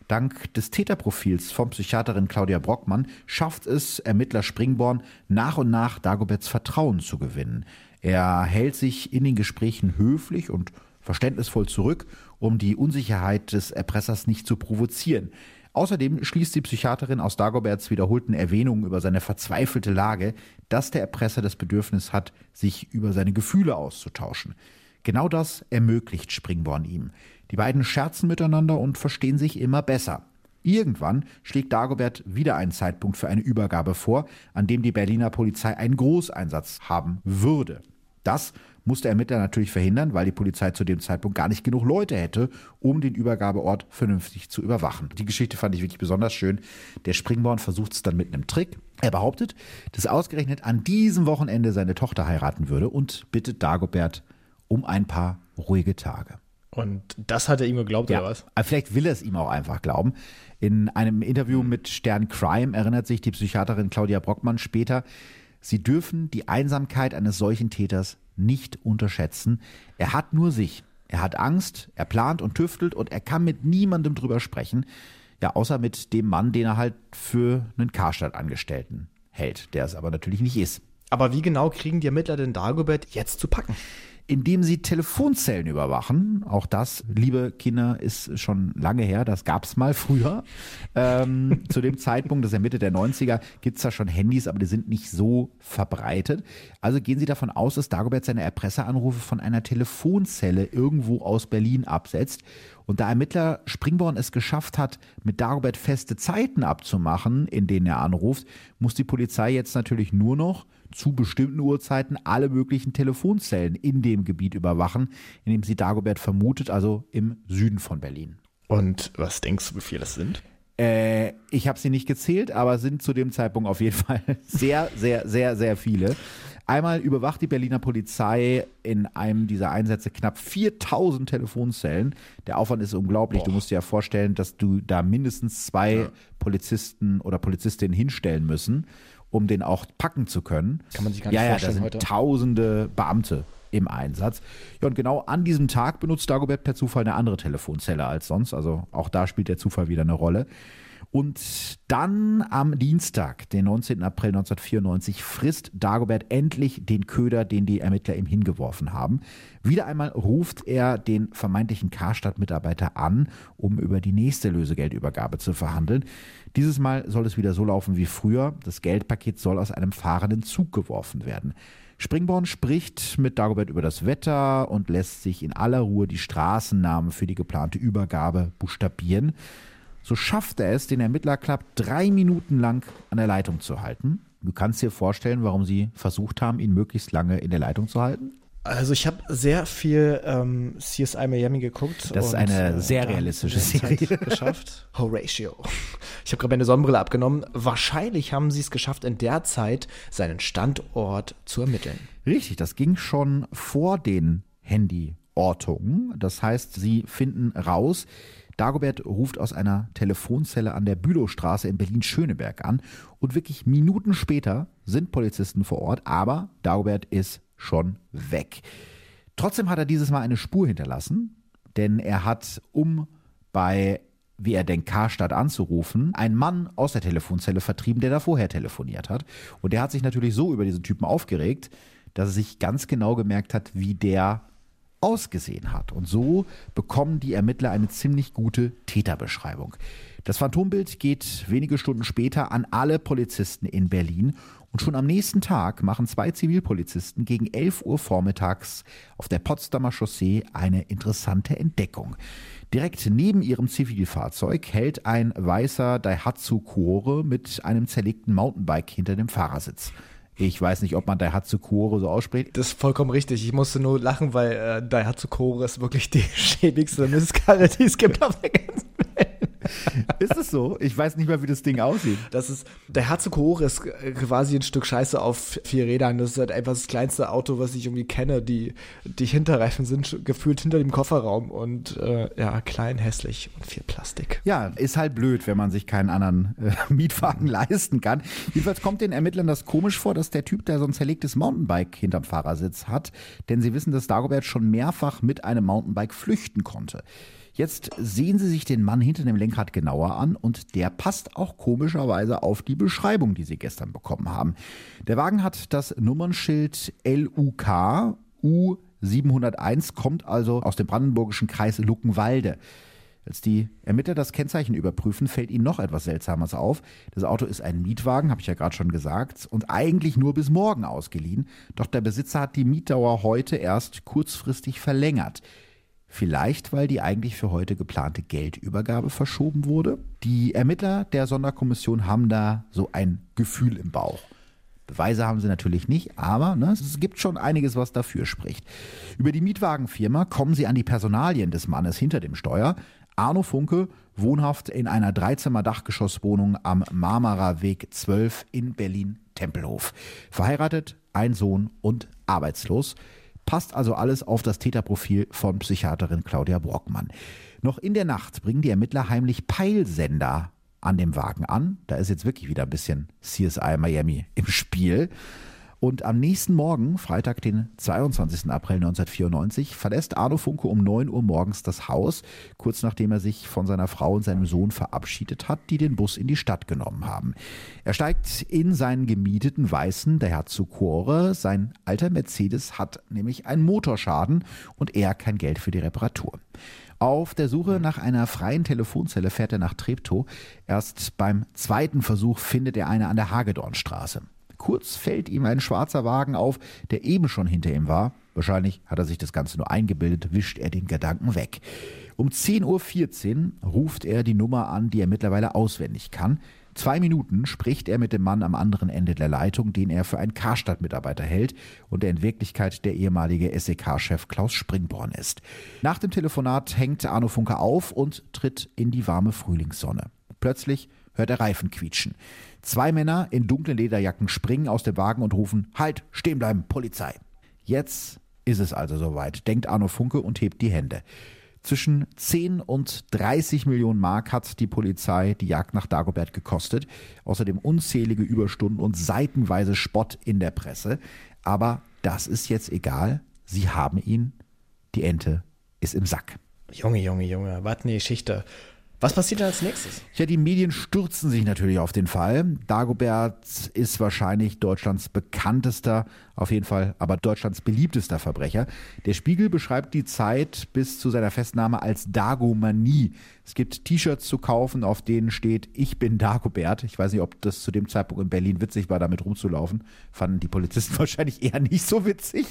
Dank des Täterprofils von Psychiaterin Claudia Brockmann schafft es Ermittler Springborn nach und nach Dagoberts Vertrauen zu gewinnen. Er hält sich in den Gesprächen höflich und verständnisvoll zurück, um die Unsicherheit des Erpressers nicht zu provozieren. Außerdem schließt die Psychiaterin aus Dagoberts wiederholten Erwähnungen über seine verzweifelte Lage, dass der Erpresser das Bedürfnis hat, sich über seine Gefühle auszutauschen. Genau das ermöglicht Springborn ihm. Die beiden scherzen miteinander und verstehen sich immer besser. Irgendwann schlägt Dagobert wieder einen Zeitpunkt für eine Übergabe vor, an dem die Berliner Polizei einen Großeinsatz haben würde. Das musste der Ermittler natürlich verhindern, weil die Polizei zu dem Zeitpunkt gar nicht genug Leute hätte, um den Übergabeort vernünftig zu überwachen. Die Geschichte fand ich wirklich besonders schön. Der Springborn versucht es dann mit einem Trick. Er behauptet, dass er ausgerechnet an diesem Wochenende seine Tochter heiraten würde und bittet Dagobert um ein paar ruhige Tage. Und das hat er ihm geglaubt, ja, oder was? Vielleicht will er es ihm auch einfach glauben. In einem Interview mit Stern Crime erinnert sich die Psychiaterin Claudia Brockmann später, sie dürfen die Einsamkeit eines solchen Täters nicht unterschätzen. Er hat nur sich. Er hat Angst, er plant und tüftelt und er kann mit niemandem drüber sprechen. Ja, außer mit dem Mann, den er halt für einen Karstadt-Angestellten hält, der es aber natürlich nicht ist. Aber wie genau kriegen die Ermittler den Dagobert jetzt zu packen? Indem sie Telefonzellen überwachen. Auch das, liebe Kinder, ist schon lange her. Das gab es mal früher. Ähm, zu dem Zeitpunkt, das ist ja Mitte der 90er, gibt es da schon Handys, aber die sind nicht so verbreitet. Also gehen Sie davon aus, dass Dagobert seine Erpresseranrufe von einer Telefonzelle irgendwo aus Berlin absetzt. Und da Ermittler Springborn es geschafft hat, mit Dagobert feste Zeiten abzumachen, in denen er anruft, muss die Polizei jetzt natürlich nur noch zu bestimmten Uhrzeiten alle möglichen Telefonzellen in dem Gebiet überwachen, in dem sie Dagobert vermutet, also im Süden von Berlin. Und was denkst du, wie viele das sind? Äh, ich habe sie nicht gezählt, aber sind zu dem Zeitpunkt auf jeden Fall sehr, sehr, sehr, sehr viele. Einmal überwacht die Berliner Polizei in einem dieser Einsätze knapp 4000 Telefonzellen. Der Aufwand ist unglaublich. Boah. Du musst dir ja vorstellen, dass du da mindestens zwei ja. Polizisten oder Polizistinnen hinstellen müssen um den auch packen zu können. Kann man sich gar nicht ja, vorstellen ja, da sind heute. tausende Beamte im Einsatz. Ja, und genau an diesem Tag benutzt Dagobert per Zufall eine andere Telefonzelle als sonst. Also auch da spielt der Zufall wieder eine Rolle. Und dann am Dienstag, den 19. April 1994, frisst Dagobert endlich den Köder, den die Ermittler ihm hingeworfen haben. Wieder einmal ruft er den vermeintlichen Karstadt-Mitarbeiter an, um über die nächste Lösegeldübergabe zu verhandeln. Dieses Mal soll es wieder so laufen wie früher. Das Geldpaket soll aus einem fahrenden Zug geworfen werden. Springborn spricht mit Dagobert über das Wetter und lässt sich in aller Ruhe die Straßennamen für die geplante Übergabe buchstabieren. So schafft er es, den Ermittler knapp drei Minuten lang an der Leitung zu halten. Du kannst dir vorstellen, warum sie versucht haben, ihn möglichst lange in der Leitung zu halten? Also ich habe sehr viel ähm, CSI Miami geguckt. Das ist eine äh, sehr realistische Serie. geschafft. Horatio. Ich habe gerade meine Sonnenbrille abgenommen. Wahrscheinlich haben sie es geschafft, in der Zeit seinen Standort zu ermitteln. Richtig, das ging schon vor den Handyortungen. Das heißt, sie finden raus, Dagobert ruft aus einer Telefonzelle an der Bülowstraße in Berlin-Schöneberg an und wirklich Minuten später sind Polizisten vor Ort, aber Dagobert ist schon weg. Trotzdem hat er dieses Mal eine Spur hinterlassen, denn er hat, um bei, wie er denkt, Karstadt anzurufen, einen Mann aus der Telefonzelle vertrieben, der da vorher telefoniert hat. Und der hat sich natürlich so über diesen Typen aufgeregt, dass er sich ganz genau gemerkt hat, wie der ausgesehen hat. Und so bekommen die Ermittler eine ziemlich gute Täterbeschreibung. Das Phantombild geht wenige Stunden später an alle Polizisten in Berlin und schon am nächsten Tag machen zwei Zivilpolizisten gegen 11 Uhr vormittags auf der Potsdamer Chaussee eine interessante Entdeckung. Direkt neben ihrem Zivilfahrzeug hält ein weißer Daihatsu Kuore mit einem zerlegten Mountainbike hinter dem Fahrersitz. Ich weiß nicht, ob man Daihatsu Kore so ausspricht. Das ist vollkommen richtig. Ich musste nur lachen, weil äh, Daihatsu Kore ist wirklich die schäbigste Mistkarre, die es gibt auf der ganzen. ist es so? Ich weiß nicht mehr, wie das Ding aussieht. Das ist, der Herzog ist quasi ein Stück Scheiße auf vier Rädern. Das ist halt einfach das kleinste Auto, was ich irgendwie kenne. Die, die Hinterreifen sind gefühlt hinter dem Kofferraum und äh, ja, klein, hässlich und viel Plastik. Ja, ist halt blöd, wenn man sich keinen anderen äh, Mietwagen leisten kann. Jedenfalls kommt den Ermittlern das komisch vor, dass der Typ, der so ein zerlegtes Mountainbike hinterm Fahrersitz hat, denn sie wissen, dass Dagobert schon mehrfach mit einem Mountainbike flüchten konnte. Jetzt sehen Sie sich den Mann hinter dem Lenkrad genauer an und der passt auch komischerweise auf die Beschreibung, die Sie gestern bekommen haben. Der Wagen hat das Nummernschild LUK U701, kommt also aus dem brandenburgischen Kreis Luckenwalde. Als die Ermittler das Kennzeichen überprüfen, fällt ihnen noch etwas Seltsames auf. Das Auto ist ein Mietwagen, habe ich ja gerade schon gesagt, und eigentlich nur bis morgen ausgeliehen. Doch der Besitzer hat die Mietdauer heute erst kurzfristig verlängert. Vielleicht, weil die eigentlich für heute geplante Geldübergabe verschoben wurde. Die Ermittler der Sonderkommission haben da so ein Gefühl im Bauch. Beweise haben sie natürlich nicht, aber ne, es gibt schon einiges, was dafür spricht. Über die Mietwagenfirma kommen sie an die Personalien des Mannes hinter dem Steuer. Arno Funke, wohnhaft in einer Dreizimmer-Dachgeschosswohnung am Marmarer Weg 12 in Berlin-Tempelhof. Verheiratet, ein Sohn und arbeitslos. Passt also alles auf das Täterprofil von Psychiaterin Claudia Brockmann. Noch in der Nacht bringen die Ermittler heimlich Peilsender an dem Wagen an. Da ist jetzt wirklich wieder ein bisschen CSI Miami im Spiel. Und am nächsten Morgen, Freitag, den 22. April 1994, verlässt Arno Funke um 9 Uhr morgens das Haus, kurz nachdem er sich von seiner Frau und seinem Sohn verabschiedet hat, die den Bus in die Stadt genommen haben. Er steigt in seinen gemieteten weißen Daihatsu Core. Sein alter Mercedes hat nämlich einen Motorschaden und er kein Geld für die Reparatur. Auf der Suche nach einer freien Telefonzelle fährt er nach Treptow. Erst beim zweiten Versuch findet er eine an der Hagedornstraße. Kurz fällt ihm ein schwarzer Wagen auf, der eben schon hinter ihm war. Wahrscheinlich hat er sich das Ganze nur eingebildet, wischt er den Gedanken weg. Um 10.14 Uhr ruft er die Nummer an, die er mittlerweile auswendig kann. Zwei Minuten spricht er mit dem Mann am anderen Ende der Leitung, den er für einen Karstadt-Mitarbeiter hält und der in Wirklichkeit der ehemalige SEK-Chef Klaus Springborn ist. Nach dem Telefonat hängt Arno Funke auf und tritt in die warme Frühlingssonne. Plötzlich hört er Reifen quietschen. Zwei Männer in dunklen Lederjacken springen aus dem Wagen und rufen: Halt, stehen bleiben, Polizei. Jetzt ist es also soweit, denkt Arno Funke und hebt die Hände. Zwischen 10 und 30 Millionen Mark hat die Polizei die Jagd nach Dagobert gekostet. Außerdem unzählige Überstunden und seitenweise Spott in der Presse. Aber das ist jetzt egal. Sie haben ihn. Die Ente ist im Sack. Junge, Junge, Junge, was eine Geschichte. Was passiert dann als nächstes? Ja, die Medien stürzen sich natürlich auf den Fall. Dagobert ist wahrscheinlich Deutschlands bekanntester, auf jeden Fall aber Deutschlands beliebtester Verbrecher. Der Spiegel beschreibt die Zeit bis zu seiner Festnahme als Dagomanie. Es gibt T-Shirts zu kaufen, auf denen steht, ich bin Dagobert. Ich weiß nicht, ob das zu dem Zeitpunkt in Berlin witzig war, damit rumzulaufen. Fanden die Polizisten wahrscheinlich eher nicht so witzig.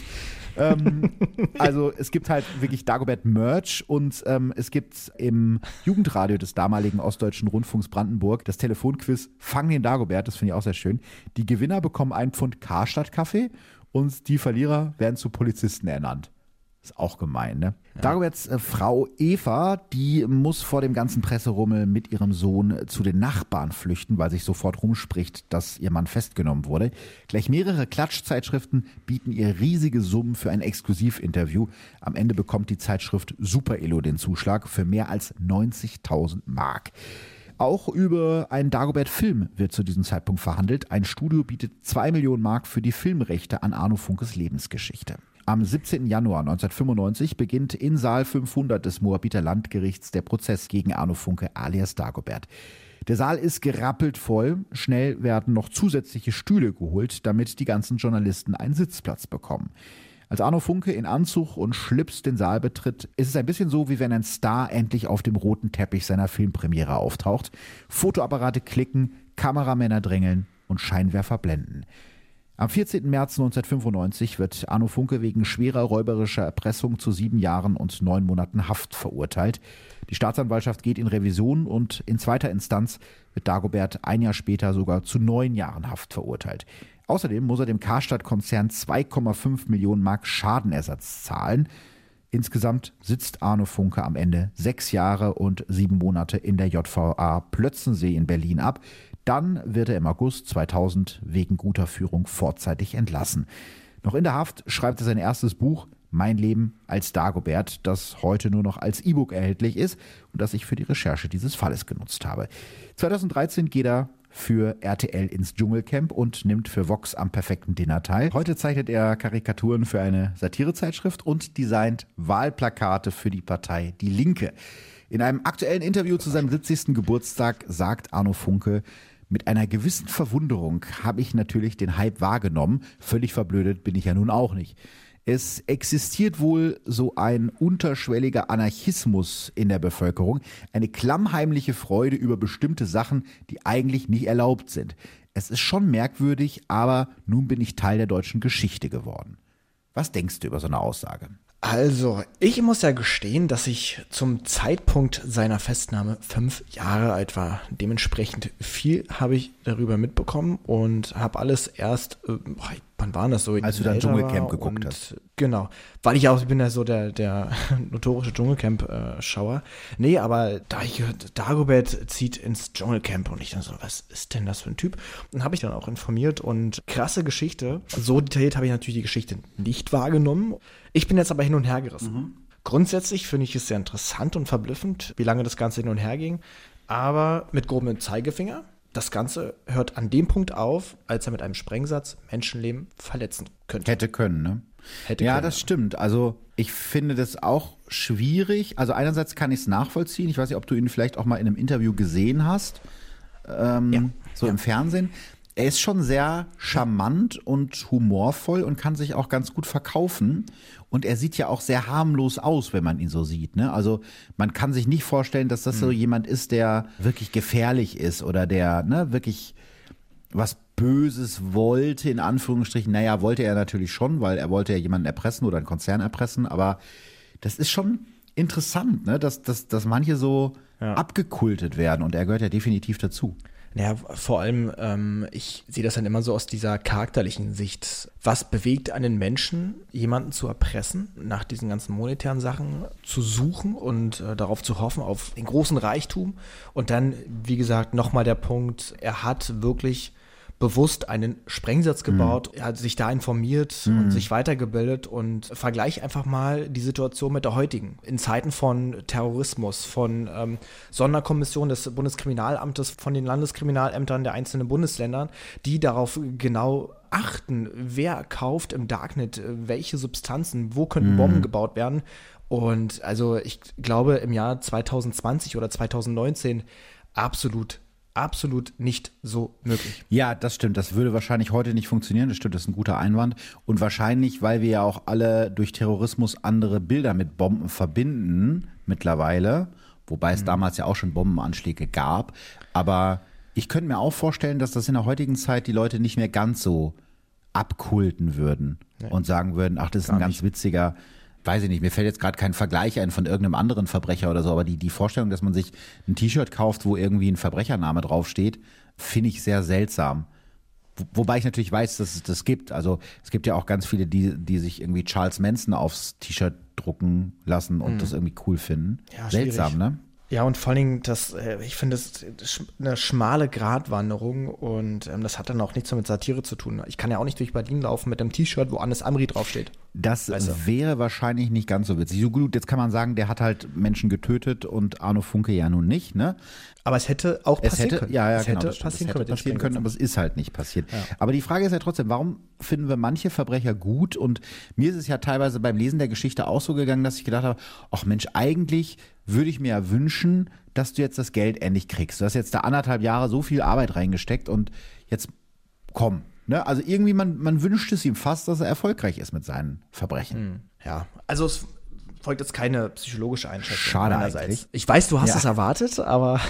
ähm, also es gibt halt wirklich Dagobert-Merch und ähm, es gibt im Jugendradio des damaligen Ostdeutschen Rundfunks Brandenburg das Telefonquiz Fang den Dagobert, das finde ich auch sehr schön. Die Gewinner bekommen einen Pfund Karstadt-Kaffee und die Verlierer werden zu Polizisten ernannt. Ist auch gemein, ne? Ja. Dagoberts äh, Frau Eva, die muss vor dem ganzen Presserummel mit ihrem Sohn zu den Nachbarn flüchten, weil sich sofort rumspricht, dass ihr Mann festgenommen wurde. Gleich mehrere Klatschzeitschriften bieten ihr riesige Summen für ein Exklusivinterview. Am Ende bekommt die Zeitschrift Super Elo den Zuschlag für mehr als 90.000 Mark. Auch über einen Dagobert-Film wird zu diesem Zeitpunkt verhandelt. Ein Studio bietet 2 Millionen Mark für die Filmrechte an Arno Funkes Lebensgeschichte. Am 17. Januar 1995 beginnt in Saal 500 des Moabiter Landgerichts der Prozess gegen Arno Funke alias Dagobert. Der Saal ist gerappelt voll. Schnell werden noch zusätzliche Stühle geholt, damit die ganzen Journalisten einen Sitzplatz bekommen. Als Arno Funke in Anzug und Schlips den Saal betritt, ist es ein bisschen so, wie wenn ein Star endlich auf dem roten Teppich seiner Filmpremiere auftaucht. Fotoapparate klicken, Kameramänner drängeln und Scheinwerfer blenden. Am 14. März 1995 wird Arno Funke wegen schwerer räuberischer Erpressung zu sieben Jahren und neun Monaten Haft verurteilt. Die Staatsanwaltschaft geht in Revision und in zweiter Instanz wird Dagobert ein Jahr später sogar zu neun Jahren Haft verurteilt. Außerdem muss er dem Karstadt-Konzern 2,5 Millionen Mark Schadenersatz zahlen. Insgesamt sitzt Arno Funke am Ende sechs Jahre und sieben Monate in der JVA Plötzensee in Berlin ab. Dann wird er im August 2000 wegen guter Führung vorzeitig entlassen. Noch in der Haft schreibt er sein erstes Buch Mein Leben als Dagobert, das heute nur noch als E-Book erhältlich ist und das ich für die Recherche dieses Falles genutzt habe. 2013 geht er für RTL ins Dschungelcamp und nimmt für Vox am perfekten Dinner teil. Heute zeichnet er Karikaturen für eine Satirezeitschrift und designt Wahlplakate für die Partei Die Linke. In einem aktuellen Interview zu seinem 70. Geburtstag sagt Arno Funke, mit einer gewissen Verwunderung habe ich natürlich den Hype wahrgenommen. Völlig verblödet bin ich ja nun auch nicht. Es existiert wohl so ein unterschwelliger Anarchismus in der Bevölkerung, eine klammheimliche Freude über bestimmte Sachen, die eigentlich nicht erlaubt sind. Es ist schon merkwürdig, aber nun bin ich Teil der deutschen Geschichte geworden. Was denkst du über so eine Aussage? Also, ich muss ja gestehen, dass ich zum Zeitpunkt seiner Festnahme fünf Jahre alt war. Dementsprechend viel habe ich darüber mitbekommen und habe alles erst, äh, wann war das so? Als du dann Dschungelcamp geguckt hast. Genau, weil ich auch, ich bin ja so der, der notorische Dschungelcamp-Schauer. nee, aber da ich gehört, Dagobert zieht ins Dschungelcamp und ich dann so, was ist denn das für ein Typ? Und habe ich dann auch informiert und krasse Geschichte. So detailliert habe ich natürlich die Geschichte nicht wahrgenommen. Ich bin jetzt aber hin und her gerissen. Mhm. Grundsätzlich finde ich es sehr interessant und verblüffend, wie lange das Ganze hin und her ging. Aber mit grobem Zeigefinger. Das Ganze hört an dem Punkt auf, als er mit einem Sprengsatz Menschenleben verletzen könnte. Hätte können, ne? Hätte ja, können, das stimmt. Also ich finde das auch schwierig. Also einerseits kann ich es nachvollziehen. Ich weiß nicht, ob du ihn vielleicht auch mal in einem Interview gesehen hast. Ähm, ja. So ja. im Fernsehen er ist schon sehr charmant und humorvoll und kann sich auch ganz gut verkaufen. Und er sieht ja auch sehr harmlos aus, wenn man ihn so sieht. Ne? Also man kann sich nicht vorstellen, dass das so hm. jemand ist, der wirklich gefährlich ist oder der ne, wirklich was Böses wollte, in Anführungsstrichen. Naja, wollte er natürlich schon, weil er wollte ja jemanden erpressen oder einen Konzern erpressen. Aber das ist schon interessant, ne? dass, dass, dass manche so ja. abgekultet werden. Und er gehört ja definitiv dazu. Naja, vor allem, ähm, ich sehe das dann immer so aus dieser charakterlichen Sicht. Was bewegt einen Menschen, jemanden zu erpressen, nach diesen ganzen monetären Sachen zu suchen und äh, darauf zu hoffen, auf den großen Reichtum? Und dann, wie gesagt, nochmal der Punkt, er hat wirklich bewusst einen Sprengsatz mhm. gebaut, mhm. hat sich da informiert mhm. und sich weitergebildet und vergleich einfach mal die Situation mit der heutigen. In Zeiten von Terrorismus, von ähm, Sonderkommissionen des Bundeskriminalamtes, von den Landeskriminalämtern der einzelnen Bundesländern, die darauf genau achten, wer kauft im Darknet welche Substanzen, wo könnten mhm. Bomben gebaut werden. Und also ich glaube im Jahr 2020 oder 2019 absolut absolut nicht so möglich. Ja, das stimmt. Das würde wahrscheinlich heute nicht funktionieren. Das stimmt, das ist ein guter Einwand. Und wahrscheinlich, weil wir ja auch alle durch Terrorismus andere Bilder mit Bomben verbinden mittlerweile, wobei es mhm. damals ja auch schon Bombenanschläge gab. Aber ich könnte mir auch vorstellen, dass das in der heutigen Zeit die Leute nicht mehr ganz so abkulten würden nee. und sagen würden, ach, das ist Gar ein ganz nicht. witziger weiß ich nicht, mir fällt jetzt gerade kein Vergleich ein von irgendeinem anderen Verbrecher oder so, aber die, die Vorstellung, dass man sich ein T-Shirt kauft, wo irgendwie ein Verbrechername draufsteht, finde ich sehr seltsam. Wobei ich natürlich weiß, dass es das gibt. Also es gibt ja auch ganz viele, die, die sich irgendwie Charles Manson aufs T-Shirt drucken lassen und mhm. das irgendwie cool finden. Ja, Seltsam, ne? Ja, und vor allen Dingen, das, äh, ich finde, das ist eine schmale Gratwanderung und ähm, das hat dann auch nichts mehr mit Satire zu tun. Ich kann ja auch nicht durch Berlin laufen mit einem T-Shirt, wo Anis Amri draufsteht. Das weißt wäre wahrscheinlich nicht ganz so witzig. So gut, jetzt kann man sagen, der hat halt Menschen getötet und Arno Funke ja nun nicht, ne? Aber es hätte auch passieren es hätte, können. Ja, ja, es genau, hätte passieren, es hätte passieren können, aber es ist halt nicht passiert. Ja. Aber die Frage ist ja trotzdem, warum finden wir manche Verbrecher gut? Und mir ist es ja teilweise beim Lesen der Geschichte auch so gegangen, dass ich gedacht habe, ach Mensch, eigentlich würde ich mir ja wünschen, dass du jetzt das Geld endlich kriegst. Du hast jetzt da anderthalb Jahre so viel Arbeit reingesteckt und jetzt komm. Ne? Also irgendwie, man, man wünscht es ihm fast, dass er erfolgreich ist mit seinen Verbrechen. Hm, ja, also es folgt jetzt keine psychologische Einschätzung. Schade eigentlich. Ich weiß, du hast ja. es erwartet, aber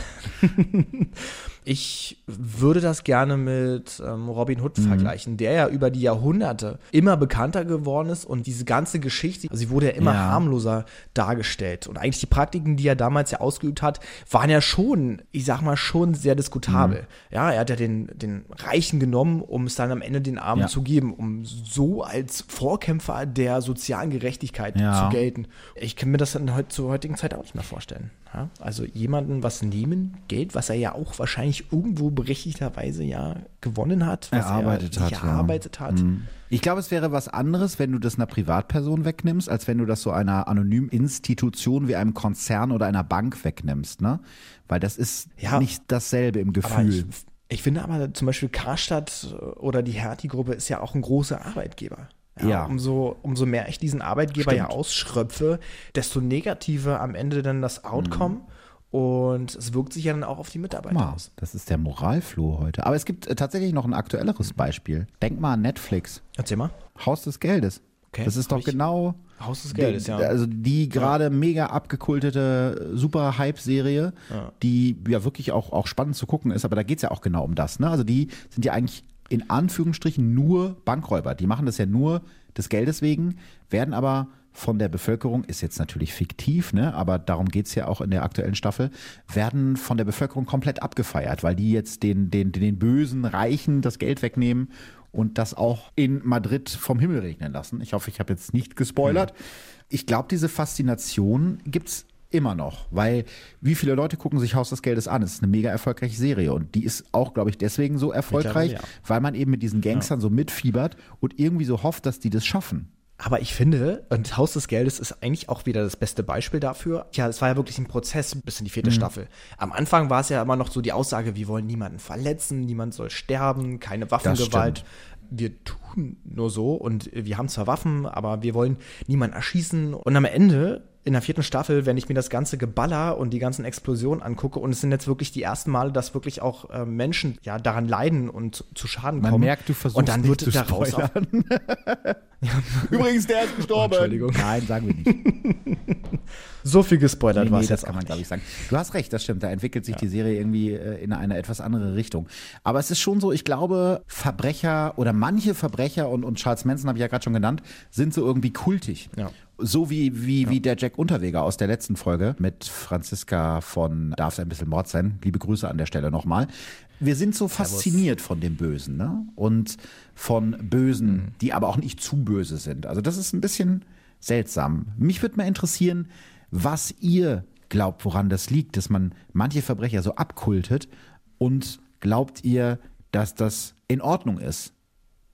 Ich würde das gerne mit ähm, Robin Hood mhm. vergleichen, der ja über die Jahrhunderte immer bekannter geworden ist und diese ganze Geschichte, also sie wurde ja immer ja. harmloser dargestellt. Und eigentlich die Praktiken, die er damals ja ausgeübt hat, waren ja schon, ich sag mal, schon sehr diskutabel. Mhm. Ja, er hat ja den, den Reichen genommen, um es dann am Ende den Armen ja. zu geben, um so als Vorkämpfer der sozialen Gerechtigkeit ja. zu gelten. Ich kann mir das dann zur heutigen Zeit auch nicht mehr vorstellen. Ja? Also jemanden was nehmen, Geld, was er ja auch wahrscheinlich irgendwo berechtigterweise ja gewonnen hat, was erarbeitet er hat. erarbeitet ja. hat. Mhm. Ich glaube, es wäre was anderes, wenn du das einer Privatperson wegnimmst, als wenn du das so einer anonymen Institution wie einem Konzern oder einer Bank wegnimmst, ne? Weil das ist ja, nicht dasselbe im Gefühl. Ich, ich, finde aber zum Beispiel Karstadt oder die Hertie-Gruppe ist ja auch ein großer Arbeitgeber. Ja, ja. Umso, umso mehr ich diesen Arbeitgeber Stimmt. ja ausschröpfe, desto negativer am Ende dann das Outcome. Mhm. Und es wirkt sich ja dann auch auf die Mitarbeiter mal, aus. Das ist der Moralfloh heute. Aber es gibt äh, tatsächlich noch ein aktuelleres Beispiel. Denk mal an Netflix. Erzähl mal. Haus des Geldes. Okay. Das ist doch genau. Haus des Geldes, die, ja. Also die gerade ja. mega abgekultete, super Hype-Serie, ja. die ja wirklich auch, auch spannend zu gucken ist, aber da geht es ja auch genau um das. Ne? Also die sind ja eigentlich in Anführungsstrichen nur Bankräuber. Die machen das ja nur des Geldes wegen, werden aber von der Bevölkerung, ist jetzt natürlich fiktiv, ne, aber darum geht's ja auch in der aktuellen Staffel, werden von der Bevölkerung komplett abgefeiert, weil die jetzt den, den, den bösen Reichen das Geld wegnehmen und das auch in Madrid vom Himmel regnen lassen. Ich hoffe, ich habe jetzt nicht gespoilert. Hm. Ich glaube, diese Faszination gibt's immer noch, weil wie viele Leute gucken sich Haus des Geldes an? Es ist eine mega erfolgreiche Serie und die ist auch, glaube ich, deswegen so erfolgreich, glaube, ja. weil man eben mit diesen Gangstern ja. so mitfiebert und irgendwie so hofft, dass die das schaffen. Aber ich finde, und Haus des Geldes ist eigentlich auch wieder das beste Beispiel dafür. Ja, es war ja wirklich ein Prozess bis in die vierte mhm. Staffel. Am Anfang war es ja immer noch so die Aussage, wir wollen niemanden verletzen, niemand soll sterben, keine Waffengewalt. Wir tun nur so und wir haben zwar Waffen, aber wir wollen niemanden erschießen. Und am Ende in der vierten Staffel, wenn ich mir das ganze Geballer und die ganzen Explosionen angucke, und es sind jetzt wirklich die ersten Male, dass wirklich auch äh, Menschen ja daran leiden und zu Schaden kommen. Man merkt, du versuchst und dann wird daraus auch, Übrigens, der ist gestorben. Entschuldigung. Nein, sagen wir nicht. so viel gespoilert nee, war es das kann man, glaube ich, sagen. Du hast recht, das stimmt. Da entwickelt sich ja. die Serie irgendwie äh, in eine etwas andere Richtung. Aber es ist schon so, ich glaube, Verbrecher oder manche Verbrecher und, und Charles Manson habe ich ja gerade schon genannt, sind so irgendwie kultig. Ja. So wie, wie, ja. wie der Jack Unterweger aus der letzten Folge mit Franziska von Darf es ein bisschen Mord sein. Liebe Grüße an der Stelle nochmal. Wir sind so fasziniert von dem Bösen, ne? Und von Bösen, mhm. die aber auch nicht zu böse sind. Also das ist ein bisschen seltsam. Mich würde mal interessieren, was ihr glaubt, woran das liegt, dass man manche Verbrecher so abkultet und glaubt ihr, dass das in Ordnung ist,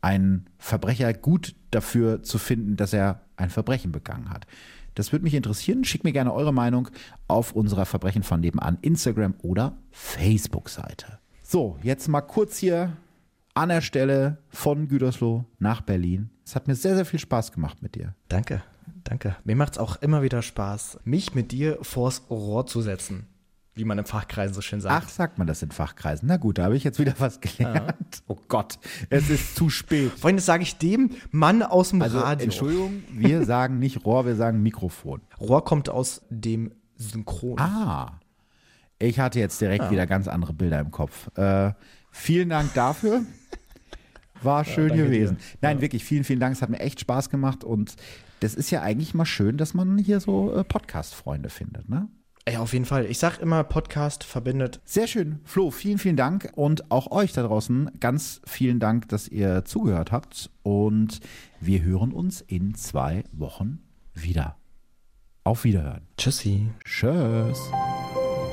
einen Verbrecher gut dafür zu finden, dass er ein Verbrechen begangen hat. Das würde mich interessieren. Schickt mir gerne eure Meinung auf unserer Verbrechen von nebenan Instagram oder Facebook-Seite. So, jetzt mal kurz hier an der Stelle von Gütersloh nach Berlin. Es hat mir sehr, sehr viel Spaß gemacht mit dir. Danke, danke. Mir macht es auch immer wieder Spaß, mich mit dir vors Rohr zu setzen wie man in Fachkreisen so schön sagt. Ach, sagt man das in Fachkreisen? Na gut, da habe ich jetzt wieder was gelernt. Ja. Oh Gott, es ist zu spät. Freunde, das sage ich dem Mann aus dem also, Radio. Entschuldigung, wir sagen nicht Rohr, wir sagen Mikrofon. Rohr kommt aus dem Synchron. Ah, ich hatte jetzt direkt ja. wieder ganz andere Bilder im Kopf. Äh, vielen Dank dafür. War schön ja, gewesen. Dir. Nein, ja. wirklich, vielen, vielen Dank. Es hat mir echt Spaß gemacht und das ist ja eigentlich mal schön, dass man hier so äh, Podcast-Freunde findet, ne? Ja, auf jeden Fall. Ich sag immer, Podcast verbindet. Sehr schön. Flo, vielen, vielen Dank. Und auch euch da draußen ganz vielen Dank, dass ihr zugehört habt. Und wir hören uns in zwei Wochen wieder. Auf Wiederhören. Tschüssi. Tschüss.